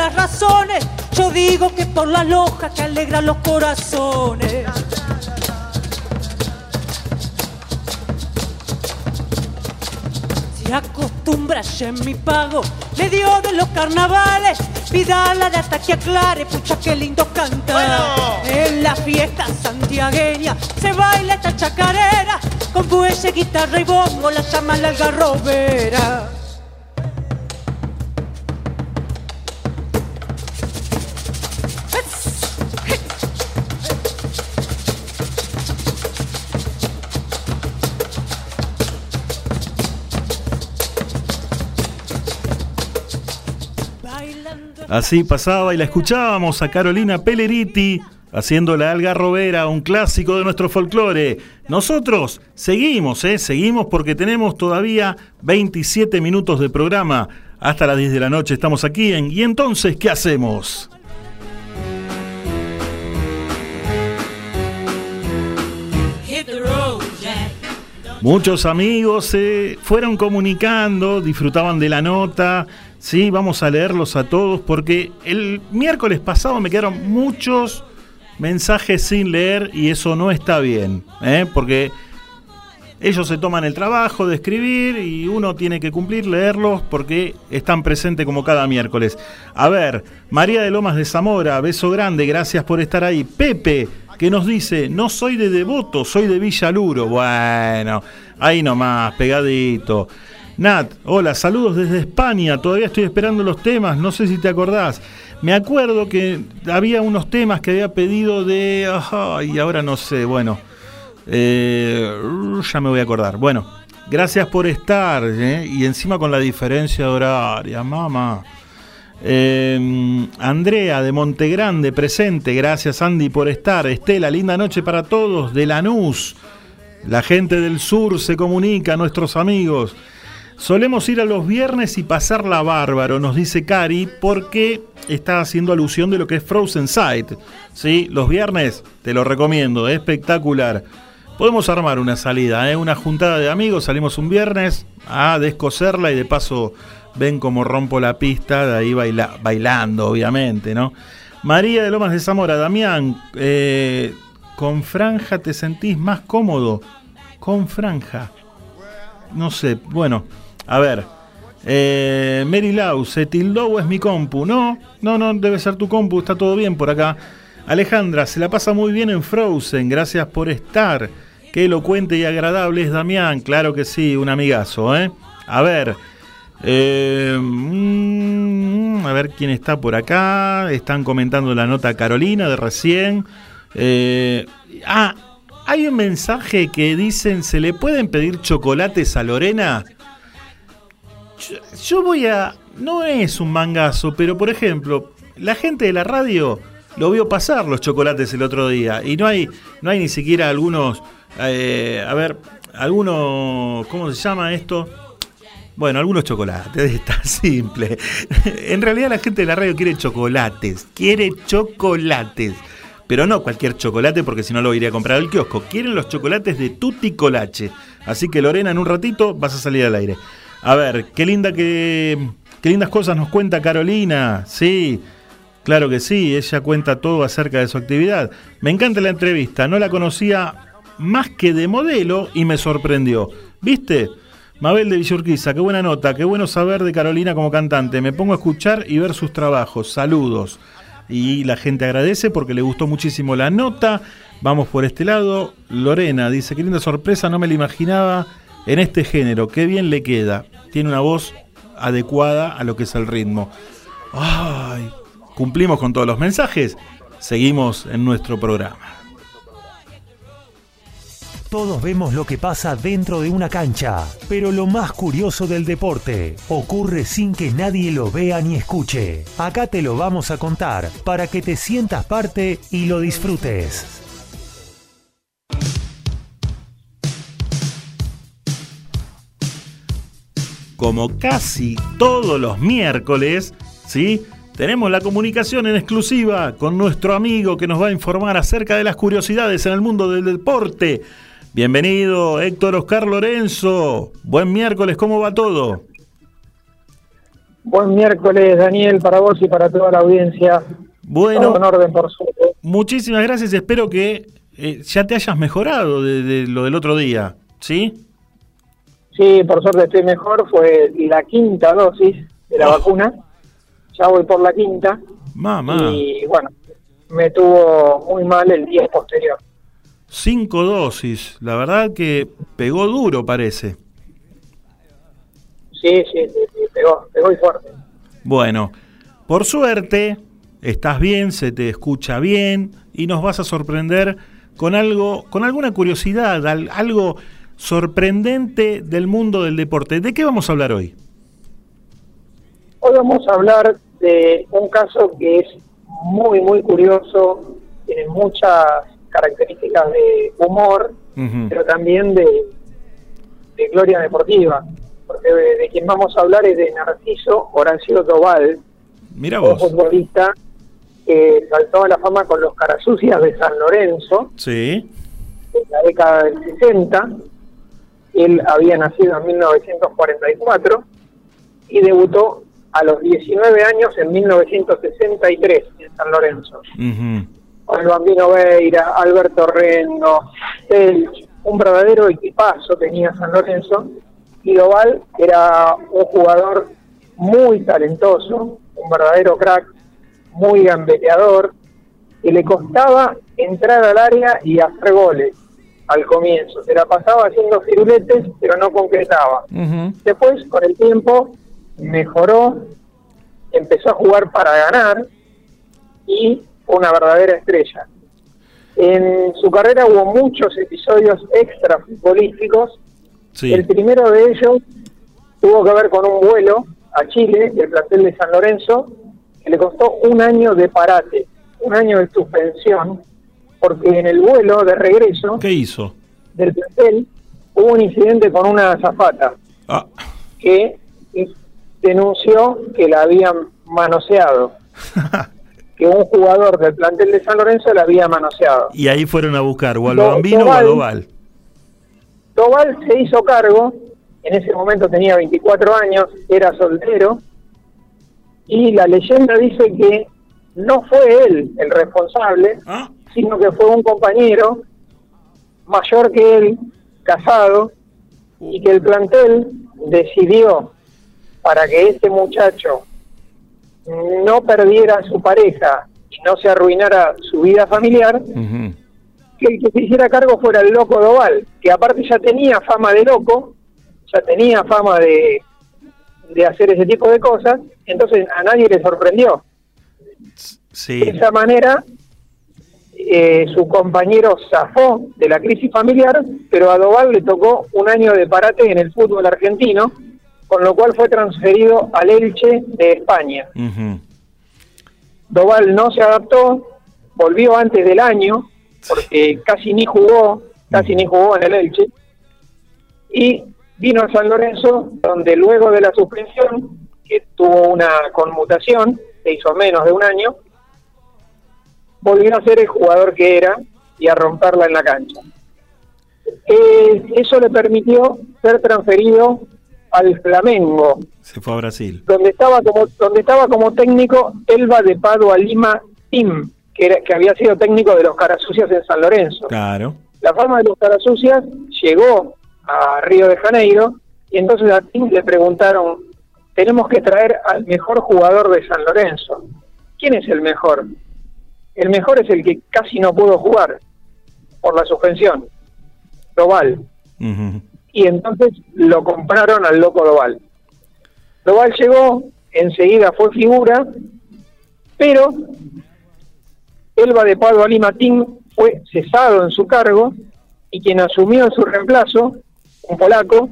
Las razones. Yo digo que por la loja que alegra los corazones. Se acostumbra ya en mi pago, me dio de los carnavales. Pídala de hasta que aclare, pucha que lindo canta. En la fiesta santiagueña se baila esta chacarera. Con bueye, guitarra y bombo la llaman la algarrobera. Así pasaba y la escuchábamos a Carolina Pelleriti haciendo la algarrobera, un clásico de nuestro folclore. Nosotros seguimos, ¿eh? seguimos porque tenemos todavía 27 minutos de programa. Hasta las 10 de la noche estamos aquí en ¿Y entonces qué hacemos? Muchos amigos se fueron comunicando, disfrutaban de la nota. Sí, vamos a leerlos a todos porque el miércoles pasado me quedaron muchos mensajes sin leer y eso no está bien, ¿eh? porque ellos se toman el trabajo de escribir y uno tiene que cumplir, leerlos porque están presentes como cada miércoles. A ver, María de Lomas de Zamora, beso grande, gracias por estar ahí. Pepe, que nos dice, no soy de Devoto, soy de Villaluro. Bueno, ahí nomás, pegadito. Nat, hola, saludos desde España, todavía estoy esperando los temas, no sé si te acordás. Me acuerdo que había unos temas que había pedido de... ajá, y ahora no sé, bueno. eh, ya me voy a acordar. Bueno, gracias por estar. ¿eh? Y encima con la diferencia horaria, mamá. Eh, Andrea de Montegrande presente, gracias Andy por estar. Estela, linda noche para todos de Lanús. La gente del sur se comunica, nuestros amigos. Solemos ir a los viernes y pasarla bárbaro, nos dice Cari, porque está haciendo alusión de lo que es Frozen Sight. ¿sí? Los viernes, te lo recomiendo, es espectacular. Podemos armar una salida, ¿eh? una juntada de amigos, salimos un viernes a descoserla y de paso ven cómo rompo la pista, de ahí baila- bailando, obviamente, ¿no? María de Lomas de Zamora, Damián, eh, con franja te sentís más cómodo. Con franja. No sé, bueno, a ver. Eh, Mary Lau, se tildó es mi compu. No, no, no, debe ser tu compu, está todo bien por acá. Alejandra, se la pasa muy bien en Frozen, gracias por estar. Qué elocuente y agradable es Damián, claro que sí, un amigazo, ¿eh? A ver, eh, mm, a ver quién está por acá. Están comentando la nota Carolina de recién. Eh, ah, hay un mensaje que dicen, ¿se le pueden pedir chocolates a Lorena? Yo, voy a... No es un mangazo, pero por ejemplo, la gente de la radio lo vio pasar los chocolates el otro día y no hay, no hay ni siquiera algunos... eh, a ver, algunos... ¿Cómo se llama esto? Bueno, algunos chocolates, está simple. En realidad la gente de la radio quiere chocolates, quiere chocolates. Pero no cualquier chocolate porque si no lo iría a comprar al kiosco. Quieren los chocolates de Tutti Colache. Así que Lorena, en un ratito vas a salir al aire. A ver, qué linda que... Qué lindas cosas nos cuenta Carolina. Sí, claro que sí, ella cuenta todo acerca de su actividad. Me encanta la entrevista, no la conocía más que de modelo y me sorprendió. ¿Viste? Mabel de Villurquiza, qué buena nota, qué bueno saber de Carolina como cantante. Me pongo a escuchar y ver sus trabajos. Saludos. Y la gente agradece porque le gustó muchísimo la nota. Vamos por este lado. Lorena dice, qué linda sorpresa, no me la imaginaba en este género. Qué bien le queda. Tiene una voz adecuada a lo que es el ritmo. Ay, cumplimos con todos los mensajes. Seguimos en nuestro programa. Todos vemos lo que pasa dentro de una cancha, pero lo más curioso del deporte ocurre sin que nadie lo vea ni escuche. Acá te lo vamos a contar para que te sientas parte y lo disfrutes. Como casi todos los miércoles, ¿sí? Tenemos la comunicación en exclusiva con nuestro amigo que nos va a informar acerca de las curiosidades en el mundo del deporte. Bienvenido, Héctor Oscar Lorenzo. Buen miércoles, ¿cómo va todo? Buen miércoles, Daniel, para vos y para toda la audiencia. Bueno, en orden, por suerte. muchísimas gracias. Espero que eh, ya te hayas mejorado de, de lo del otro día, ¿sí? Sí, por suerte estoy mejor. Fue la quinta dosis de la Oh. vacuna. Ya voy por la quinta. Mamá, Y bueno, me tuvo muy mal el día posterior. cinco dosis. La verdad que pegó duro, parece. Sí, sí, sí, sí, pegó, pegó y fuerte. Bueno, por suerte, estás bien, se te escucha bien y nos vas a sorprender con algo, con alguna curiosidad, al- algo sorprendente del mundo del deporte. ¿De qué vamos a hablar hoy? Hoy vamos a hablar de un caso que es muy, muy curioso, tiene muchas características de humor, pero también de, de gloria deportiva. Porque de, de quien vamos a hablar es de Narciso Horacio Tobal, Mira un vos. futbolista que saltó a la fama con los Carasucias de San Lorenzo Sí. en la década del 60. Él había nacido en 1944 y debutó a los 19 años en 1963 en San Lorenzo. Con el Bambino Veira, Alberto Rendo, Telch, un verdadero equipazo tenía San Lorenzo. Y Doval era un jugador muy talentoso, un verdadero crack, muy gambeteador, y le costaba entrar al área y hacer goles al comienzo. Se la pasaba haciendo firuletes, pero no concretaba. Después, con el tiempo, mejoró, empezó a jugar para ganar, y una verdadera estrella. En su carrera hubo muchos episodios extra futbolísticos. Sí. El primero de ellos tuvo que ver con un vuelo a Chile del plantel de San Lorenzo que le costó un año de parate, un año de suspensión, porque en el vuelo de regreso ¿Qué hizo? del plantel hubo un incidente con una azafata Ah. que denunció que la habían manoseado, que un jugador del plantel de San Lorenzo la había manoseado. Y ahí fueron a buscar o al Do- Bambino o a Doval. Doval. Tobal se hizo cargo, en ese momento tenía 24 años, era soltero, y la leyenda dice que no fue él el responsable, sino que fue un compañero mayor que él, casado, y que el plantel decidió para que este muchacho no perdiera a su pareja y no se arruinara su vida familiar, que el que se hiciera cargo fuera el loco Doval, que aparte ya tenía fama de loco, ya tenía fama de, de hacer ese tipo de cosas, entonces a nadie le sorprendió. Sí. De esa manera, eh, su compañero zafó de la crisis familiar, pero a Doval le tocó un año de parate en el fútbol argentino, con lo cual fue transferido al Elche de España. Doval no se adaptó, volvió antes del año, porque casi ni jugó, casi ni jugó en el Elche, y vino a San Lorenzo, donde luego de la suspensión, que tuvo una conmutación, se hizo menos de un año, volvió a ser el jugador que era y a romperla en la cancha. Eh, eso le permitió ser transferido al Flamengo, Se fue a Brasil. donde estaba como donde estaba como técnico Elba de Padua Lima Tim, que, era, que había sido técnico de los Carasucias en San Lorenzo. Claro. La fama de los Carasucias llegó a Río de Janeiro y entonces a Tim le preguntaron, tenemos que traer al mejor jugador de San Lorenzo. ¿Quién es el mejor? El mejor es el que casi no pudo jugar por la suspensión, Doval. Y entonces lo compraron al loco Doval. Doval llegó, enseguida fue figura, pero Elba de Padua Limatín fue cesado en su cargo y quien asumió en su reemplazo, un polaco,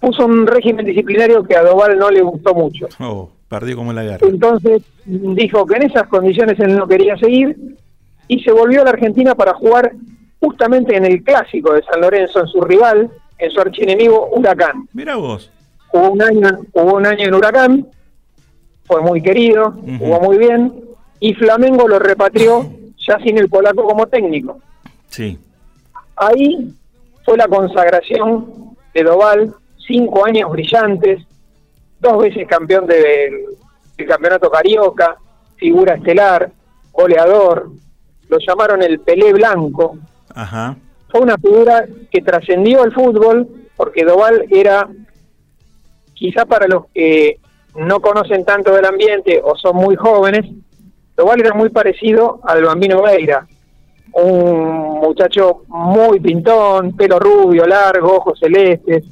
puso un régimen disciplinario que a Doval no le gustó mucho. Oh, perdió como en la guerra. Entonces dijo que en esas condiciones él no quería seguir y se volvió a la Argentina para jugar justamente en el clásico de San Lorenzo, en su rival, en su archienemigo Huracán. Mira vos. Jugó un año, jugó un año en Huracán, fue muy querido, jugó muy bien y Flamengo lo repatrió ya sin el polaco como técnico. Sí. Ahí fue la consagración de Doval, cinco años brillantes, dos veces campeón del, campeonato carioca, figura estelar, goleador, lo llamaron el Pelé Blanco. Ajá. Fue una figura que trascendió al fútbol porque Doval era, quizá para los que no conocen tanto del ambiente o son muy jóvenes, Doval era muy parecido al Bambino Veira, un muchacho muy pintón, pelo rubio, largo, ojos celestes,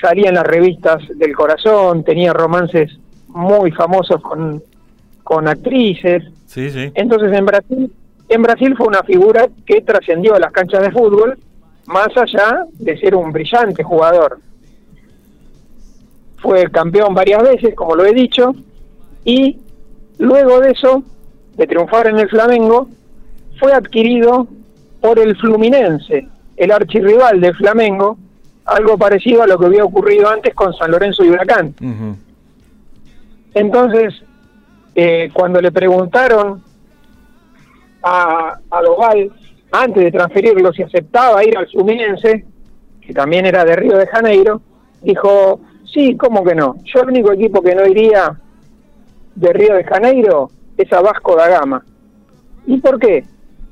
salía en las revistas del corazón, tenía romances muy famosos con, con actrices. Sí, sí. Entonces en Brasil, en Brasil fue una figura que trascendió a las canchas de fútbol, más allá de ser un brillante jugador. Fue campeón varias veces, como lo he dicho, y luego de eso, de triunfar en el Flamengo, fue adquirido por el Fluminense, el archirrival del Flamengo, algo parecido a lo que había ocurrido antes con San Lorenzo y Huracán. Entonces, eh, cuando le preguntaron a, a Doval, antes de transferirlo, si aceptaba ir al Fluminense, que también era de Río de Janeiro, dijo, sí, ¿cómo que no? Yo el único equipo que no iría de Río de Janeiro es a Vasco da Gama. ¿Y por qué?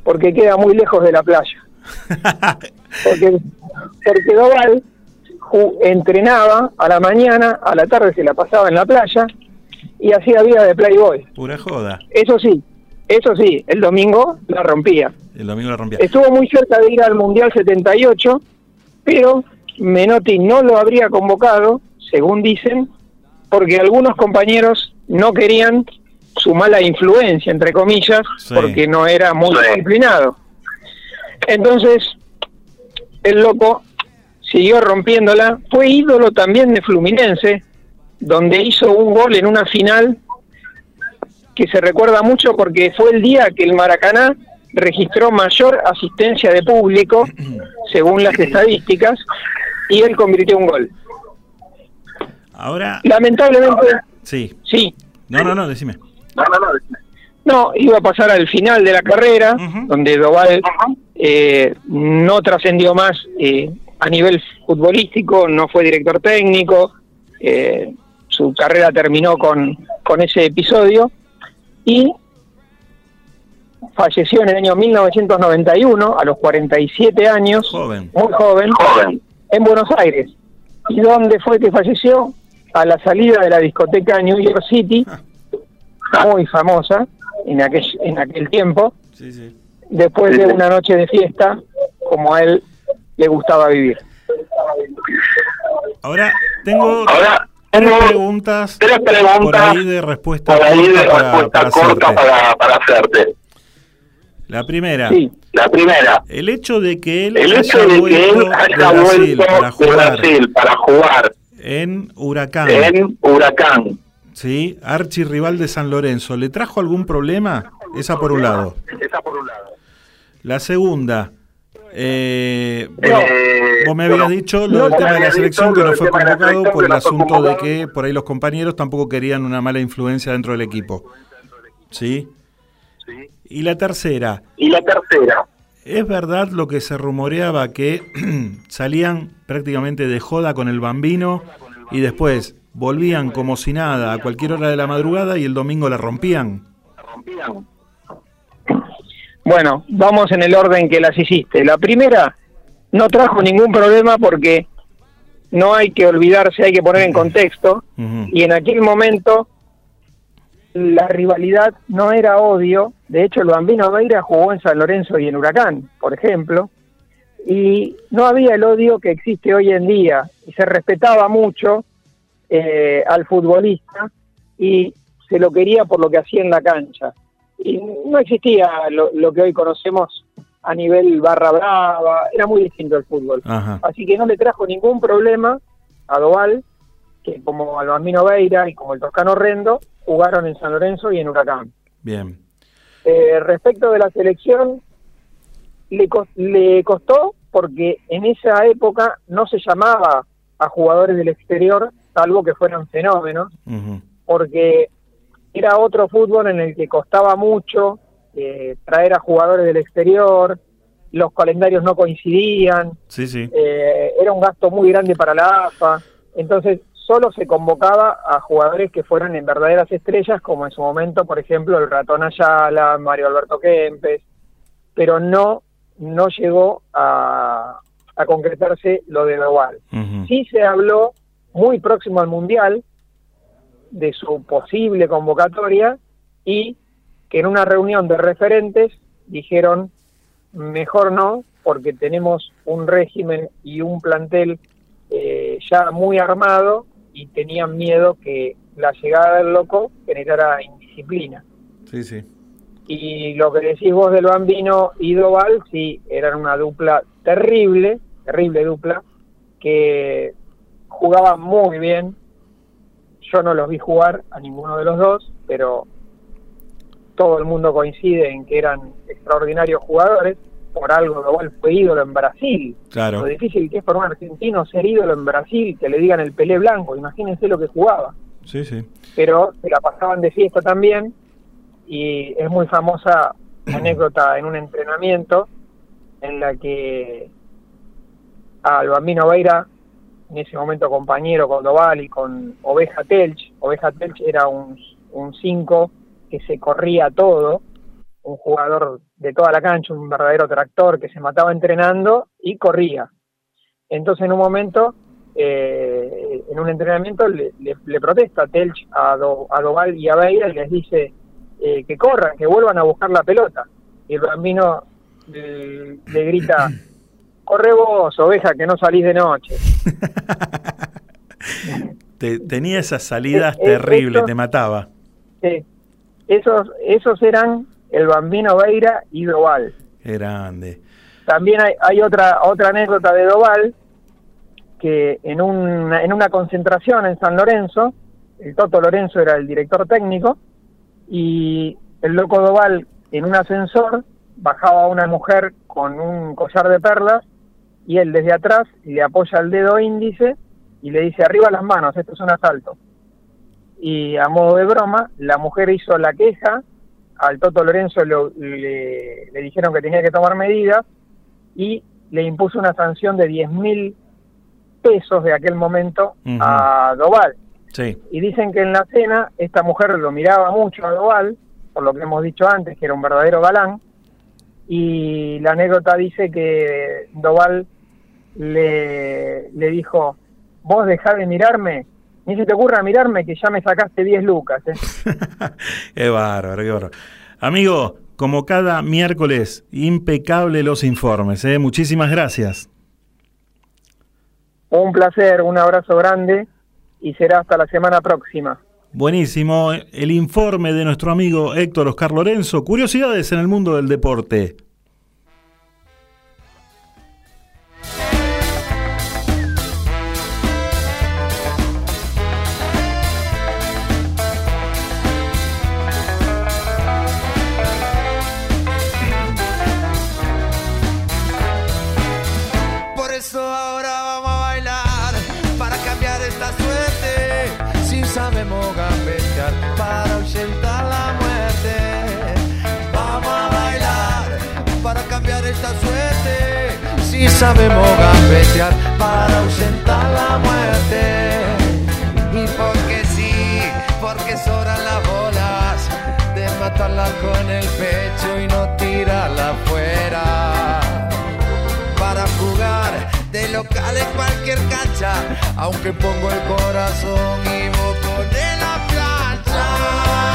Porque queda muy lejos de la playa. Porque, porque Doval entrenaba a la mañana, a la tarde se la pasaba en la playa y hacía vida de playboy. Pura joda. Eso sí, eso sí, el domingo la rompía. El domingo la rompía. Estuvo muy cerca de ir al Mundial 78, pero Menotti no lo habría convocado, según dicen, porque algunos compañeros no querían su mala influencia, entre comillas, Sí. porque no era muy Sí. disciplinado. Entonces, el loco siguió rompiéndola, fue ídolo también de Fluminense, donde hizo un gol en una final que se recuerda mucho porque fue el día que el Maracaná registró mayor asistencia de público, según las estadísticas, y él convirtió un gol. Ahora, Lamentablemente, sí. sí, No, no, no, decime. no, iba a pasar al final de la carrera, donde Doval eh, no trascendió más eh, a nivel futbolístico, no fue director técnico, eh, su carrera terminó con, con ese episodio y falleció en el año 1991, a los 47 años, Joven. muy joven, en Buenos Aires. ¿Y dónde fue que falleció? A la salida de la discoteca New York City, muy famosa en aquel, en aquel tiempo, Sí, sí. Después de una noche de fiesta, como a él le gustaba vivir. Ahora tengo Ahora, tres preguntas, tres preguntas por ahí de respuesta por ahí de corta para- respuesta para corta hacerte. para, para hacerte. La primera. Sí. La primera. El hecho de que él El haya hecho de que vuelto él haya de Brasil vuelto para de jugar Brasil para jugar en Huracán. en Huracán. Sí, archirrival de San Lorenzo. ¿Le trajo algún problema? Esa por un lado. Esa por un lado. La segunda. eh, bueno, Eh, vos me habías bueno, dicho lo del tema de la selección que no fue la convocado por el asunto de que por ahí los compañeros tampoco querían una mala influencia dentro del equipo. ¿Sí? Y la tercera. Y la tercera. ¿Es verdad lo que se rumoreaba que salían prácticamente de joda con el bambino y después volvían como si nada a cualquier hora de la madrugada y el domingo la rompían? Bueno, vamos en el orden que las hiciste. La primera no trajo ningún problema porque no hay que olvidarse, hay que poner en contexto. Y en aquel momento la rivalidad no era odio. De hecho, el Bambino Veira jugó en San Lorenzo y en Huracán, por ejemplo. Y no había el odio que existe hoy en día. Y se respetaba mucho eh, al futbolista y se lo quería por lo que hacía en la cancha. Y no existía lo, lo que hoy conocemos a nivel barra brava, era muy distinto el fútbol. Ajá. Así que no le trajo ningún problema a Doval, que como al Bambino Veira y como el Toscano Rendo, jugaron en San Lorenzo y en Huracán. Bien. Eh, respecto de la selección, le, le costó porque en esa época no se llamaba a jugadores del exterior, salvo que fueran fenómenos, porque era otro fútbol en el que costaba mucho eh, traer a jugadores del exterior, los calendarios no coincidían, Sí, sí. eh, era un gasto muy grande para la AFA, entonces solo se convocaba a jugadores que fueran en verdaderas estrellas, como en su momento, por ejemplo, el Ratón Ayala, Mario Alberto Kempes, pero no, no llegó a, a concretarse lo de Doval. Sí se habló muy próximo al Mundial de su posible convocatoria y que en una reunión de referentes dijeron mejor no porque tenemos un régimen y un plantel eh, ya muy armado y tenían miedo que la llegada del loco generara indisciplina. Sí, sí. Y lo que decís vos del Bambino y Doval, sí, eran una dupla terrible, terrible dupla, que jugaba muy bien. Yo no los vi jugar a ninguno de los dos, pero todo el mundo coincide en que eran extraordinarios jugadores. Por algo Doval fue ídolo en Brasil. Claro. Lo difícil que es para un argentino ser ídolo en Brasil, que le digan el Pelé Blanco, imagínense lo que jugaba Sí, sí. pero se la pasaban de fiesta también y es muy famosa anécdota en un entrenamiento en la que al Bambino Veira, en ese momento compañero con Doval y con Oveja Telch, Oveja Telch era un 5 que se corría todo, un jugador de toda la cancha, un verdadero tractor que se mataba entrenando y corría. Entonces en un momento, eh, en un entrenamiento, le, protesta Telch a, Do- a Doval y a Beira y les dice eh, que corran, que vuelvan a buscar la pelota. Y el bambino le grita, corre vos, oveja, que no salís de noche. Te- tenía esas salidas Eh, eh, terribles, te mataba. Sí. Esos, esos eran el Bambino Veira y Doval. Grande. También hay, hay otra otra anécdota de Doval que en una, en una concentración en San Lorenzo, el Toto Lorenzo era el director técnico y el loco Doval en un ascensor bajaba a una mujer con un collar de perlas y él desde atrás le apoya el dedo índice y le dice arriba las manos, esto es un asalto. Y a modo de broma, la mujer hizo la queja, al Toto Lorenzo lo- le, le dijeron que tenía que tomar medidas y le impuso una sanción de 10 mil pesos de aquel momento a Doval. Sí. Y dicen que en la cena esta mujer lo miraba mucho a Doval, por lo que hemos dicho antes, que era un verdadero galán, y la anécdota dice que Doval le, le dijo, vos dejá de mirarme, ni se te ocurra mirarme que ya me sacaste 10 lucas. ¿eh". Qué bárbaro, qué bárbaro. Amigo, como cada miércoles, impecable los informes. ¿eh? Muchísimas gracias. Un placer, un abrazo grande y será hasta la semana próxima. Buenísimo el informe de nuestro amigo Héctor Oscar Lorenzo. Curiosidades en el mundo del deporte. Sabemos gambetear para ahuyentar la muerte. Y porque sí, porque sobran las bolas de matarla con el pecho y no tirarla afuera para jugar de local en cualquier cancha, aunque pongo el corazón y vos pones la plancha.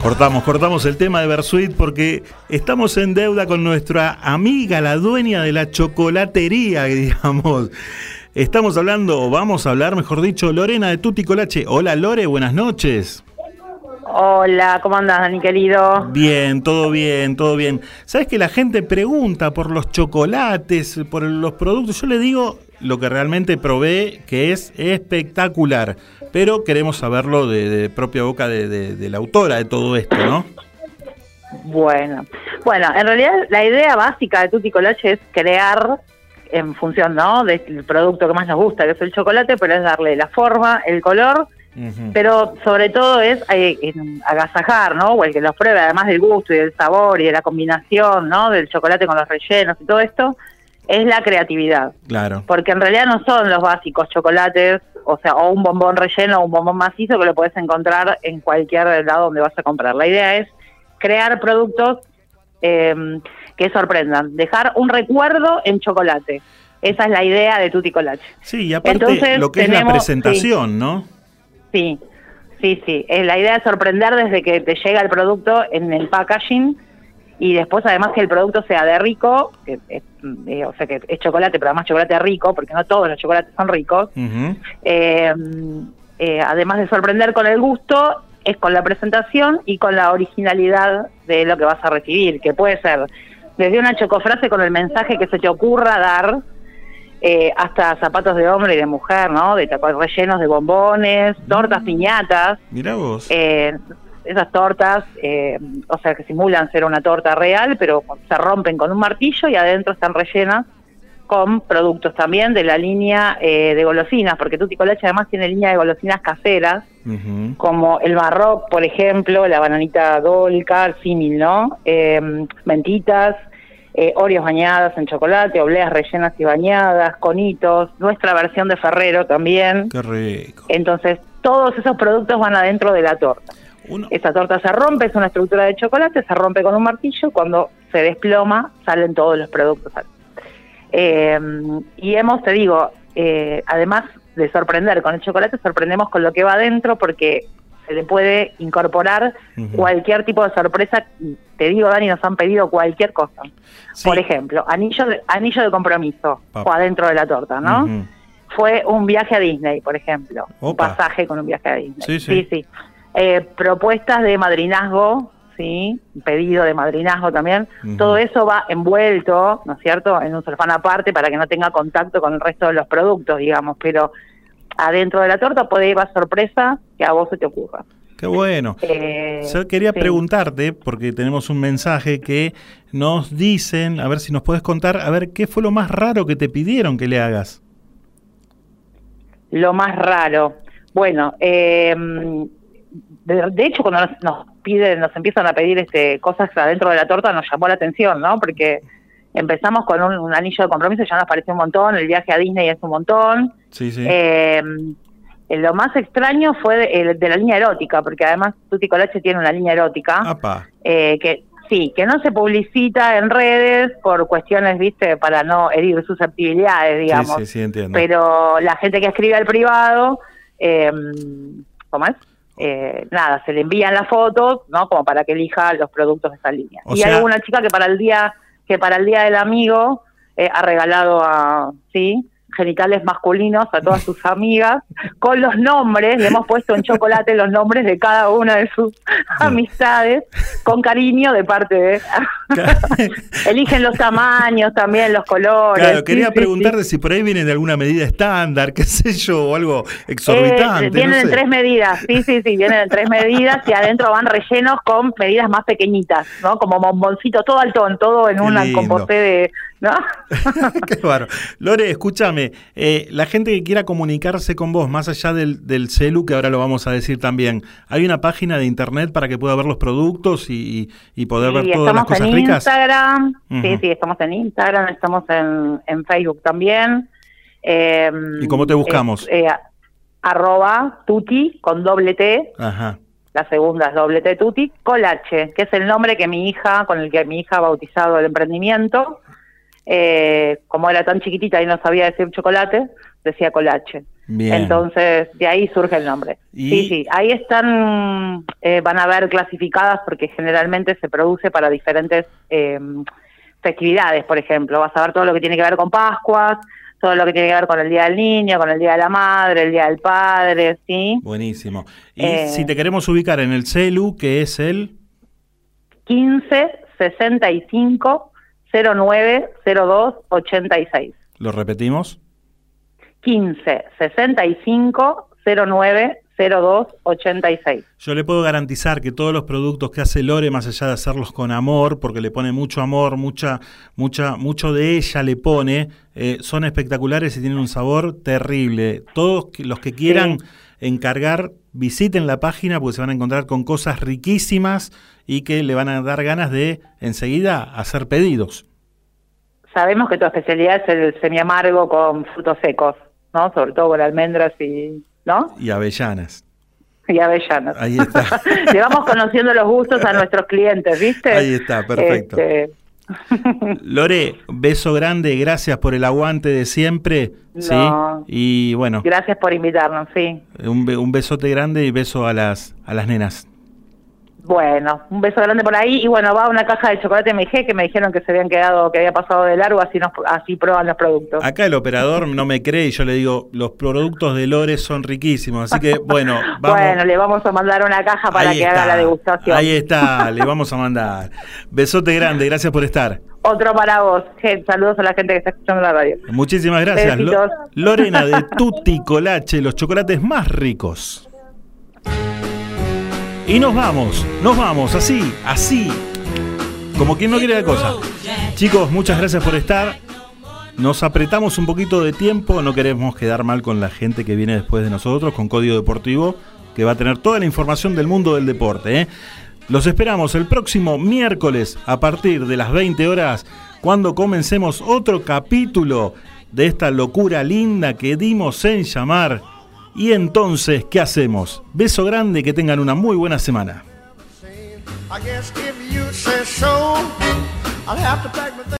Cortamos, cortamos el tema de Versuit porque estamos en deuda con nuestra amiga, la dueña de la chocolatería, digamos. Estamos hablando, o vamos a hablar, mejor dicho, Lorena de Tutti Colache. Hola Lore, buenas noches. Hola, ¿cómo andas, Dani querido? Bien, todo bien, todo bien. Sabes que la gente pregunta por los chocolates, por los productos. Yo le digo lo que realmente probé, que es espectacular. Pero queremos saberlo de, de propia boca de, de- de la autora de todo esto, ¿no? Bueno, bueno, en realidad la idea básica de Tutti Colache es crear en función, ¿no? Del producto que más nos gusta, que es el chocolate, pero es darle la forma, el color, pero sobre todo es eh, agasajar, ¿no? O el que los pruebe, además del gusto y del sabor y de la combinación, ¿no? Del chocolate con los rellenos y todo esto, es la creatividad. Claro. Porque en realidad no son los básicos chocolates, o sea, o un bombón relleno o un bombón macizo que lo puedes encontrar en cualquier lado donde vas a comprar. La idea es crear productos eh, que sorprendan, dejar un recuerdo en chocolate. Esa es la idea de Tutti Colache. Sí, y aparte Entonces, lo que es la presentación, ¿no? Sí, sí, sí. La idea es sorprender desde que te llega el producto en el packaging y después además que el producto sea de rico, que, es, eh, o sea que es chocolate, pero además chocolate rico, porque no todos los chocolates son ricos. Eh, eh, además de sorprender con el gusto, es con la presentación y con la originalidad de lo que vas a recibir, que puede ser desde una chocofrase con el mensaje que se te ocurra dar, eh, hasta zapatos de hombre y de mujer, ¿no? De tacos rellenos de bombones, tortas piñatas. Mirá vos. Esas tortas, eh, o sea, que simulan ser una torta real, pero se rompen con un martillo y adentro están rellenas con productos también de la línea eh, de golosinas, porque Tutti Colache además tiene línea de golosinas caseras, como el Marroc, por ejemplo, la bananita dolca, el símil, ¿no? Eh, mentitas, eh, Oreos bañadas en chocolate, obleas rellenas y bañadas, conitos, nuestra versión de Ferrero también. Qué rico. Entonces, todos esos productos van adentro de la torta. Esa torta se rompe, es una estructura de chocolate, se rompe con un martillo, cuando se desploma salen todos los productos. Eh, y hemos, te digo, eh, además de sorprender con el chocolate, sorprendemos con lo que va adentro porque se le puede incorporar cualquier tipo de sorpresa. Te digo, Dani, nos han pedido cualquier cosa. Por ejemplo, anillo de, anillo de compromiso o adentro de la torta, ¿no? Fue un viaje a Disney, por ejemplo. Un pasaje con un viaje a Disney. Sí, sí. sí. Eh, propuestas de madrinazgo, sí, pedido de madrinazgo también. Todo eso va envuelto, ¿no es cierto?, en un celofán aparte para que no tenga contacto con el resto de los productos, digamos, pero adentro de la torta puede ir la sorpresa que a vos se te ocurra. Qué bueno. Eh, Yo quería sí. preguntarte, porque tenemos un mensaje que nos dicen, a ver si nos puedes contar, a ver qué fue lo más raro que te pidieron que le hagas. Lo más raro. Bueno, eh, de, de hecho, cuando nos, nos piden, nos empiezan a pedir este cosas adentro de la torta, nos llamó la atención, ¿no? Porque empezamos con un, un anillo de compromiso, ya nos pareció un montón, el viaje a Disney es un montón. Sí, sí. Eh, lo más extraño fue de, de la línea erótica, porque además Tutti Colache tiene una línea erótica Apa. eh, que sí, que no se publicita en redes por cuestiones, viste, para no herir susceptibilidades, digamos. Sí, sí, sí, entiendo. Pero la gente que escribe al privado, eh, ¿cómo es? Eh, nada, se le envían las fotos, ¿no? Como para que elija los productos de esa línea. O y sea- hay una chica que para el día que para el día del amigo eh, ha regalado a, sí, genitales masculinos a todas sus amigas con los nombres, le hemos puesto en chocolate los nombres de cada una de sus amistades con cariño de parte de eligen los tamaños también los colores Claro, quería sí, sí. preguntarte si por ahí vienen de alguna medida estándar, qué sé yo, o algo exorbitante. Eh, vienen no en tres medidas, sí, sí, sí, vienen en tres medidas y adentro van rellenos con medidas más pequeñitas, ¿no? Como bomboncito, todo altón, todo en lindo. composté de, ¿no? Qué bárbaro. Lore, escúchame, eh, la gente que quiera comunicarse con vos, más allá del, del celu, que ahora lo vamos a decir también, ¿hay una página de internet para que pueda ver los productos y, y- poder ver Sí, todas las estamos cosas en ricas? Instagram, sí, Ujú. sí, estamos en Instagram, estamos en, en Facebook también. Eh, ¿Y cómo te buscamos? eh, arroba tuti con doble T, Ajá. la segunda es doble T tuti, colache, que es el nombre que mi hija, con el que mi hija ha bautizado el emprendimiento. Eh, como era tan chiquitita y no sabía decir chocolate, decía colache. Bien. Entonces, de ahí surge el nombre. Y- Sí, sí, ahí están, eh, van a ver clasificadas porque generalmente se produce para diferentes eh, festividades, por ejemplo. Vas a ver todo lo que tiene que ver con Pascuas, todo lo que tiene que ver con el Día del Niño, con el Día de la Madre, el Día del Padre, ¿sí? Buenísimo. Y Eh, si te queremos ubicar en el celu, que es el... 15 65 09 02 86. ¿Lo repetimos? 15 65 09 02 86. Yo le puedo garantizar que todos los productos que hace Lore, más allá de hacerlos con amor, porque le pone mucho amor, mucha, mucha, mucho de ella le pone, eh, son espectaculares y tienen un sabor terrible. Todos los que quieran encargar, visiten la página porque se van a encontrar con cosas riquísimas y que le van a dar ganas de enseguida hacer pedidos. Sabemos que tu especialidad es el semiamargo con frutos secos, ¿no? Sobre todo con almendras y, ¿no? Y avellanas. Y avellanas. Ahí está. Le vamos conociendo los gustos a nuestros clientes, ¿viste? Ahí está, perfecto. Este, Lore, beso grande, gracias por el aguante de siempre. ¿sí? Y bueno, gracias por invitarnos, sí. un, un besote grande y beso a las, a las nenas. Bueno, un beso grande por ahí y bueno, va una caja de chocolate MG que me dijeron que se habían quedado, que había pasado de largo, así nos, así prueban los productos. Acá el operador no me cree y yo le digo, los productos de Lore son riquísimos. Así que bueno, vamos. Bueno, le vamos a mandar una caja para Ahí que está. haga la degustación. Ahí está, le vamos a mandar. Besote grande, gracias por estar. Otro para vos. Gen- Saludos a la gente que está escuchando la radio. Muchísimas gracias. Besitos. Lorena de Tutti Colache, los chocolates más ricos. Y nos vamos, nos vamos, así, así, como quien no quiere la cosa. Chicos, muchas gracias por estar. Nos apretamos un poquito de tiempo, no queremos quedar mal con la gente que viene después de nosotros, con Código Deportivo, que va a tener toda la información del mundo del deporte. ¿eh? Los esperamos el próximo miércoles a partir de las 20 horas, cuando comencemos otro capítulo de esta locura linda que dimos en llamar. Y entonces, ¿qué hacemos? Beso grande, que tengan una muy buena semana.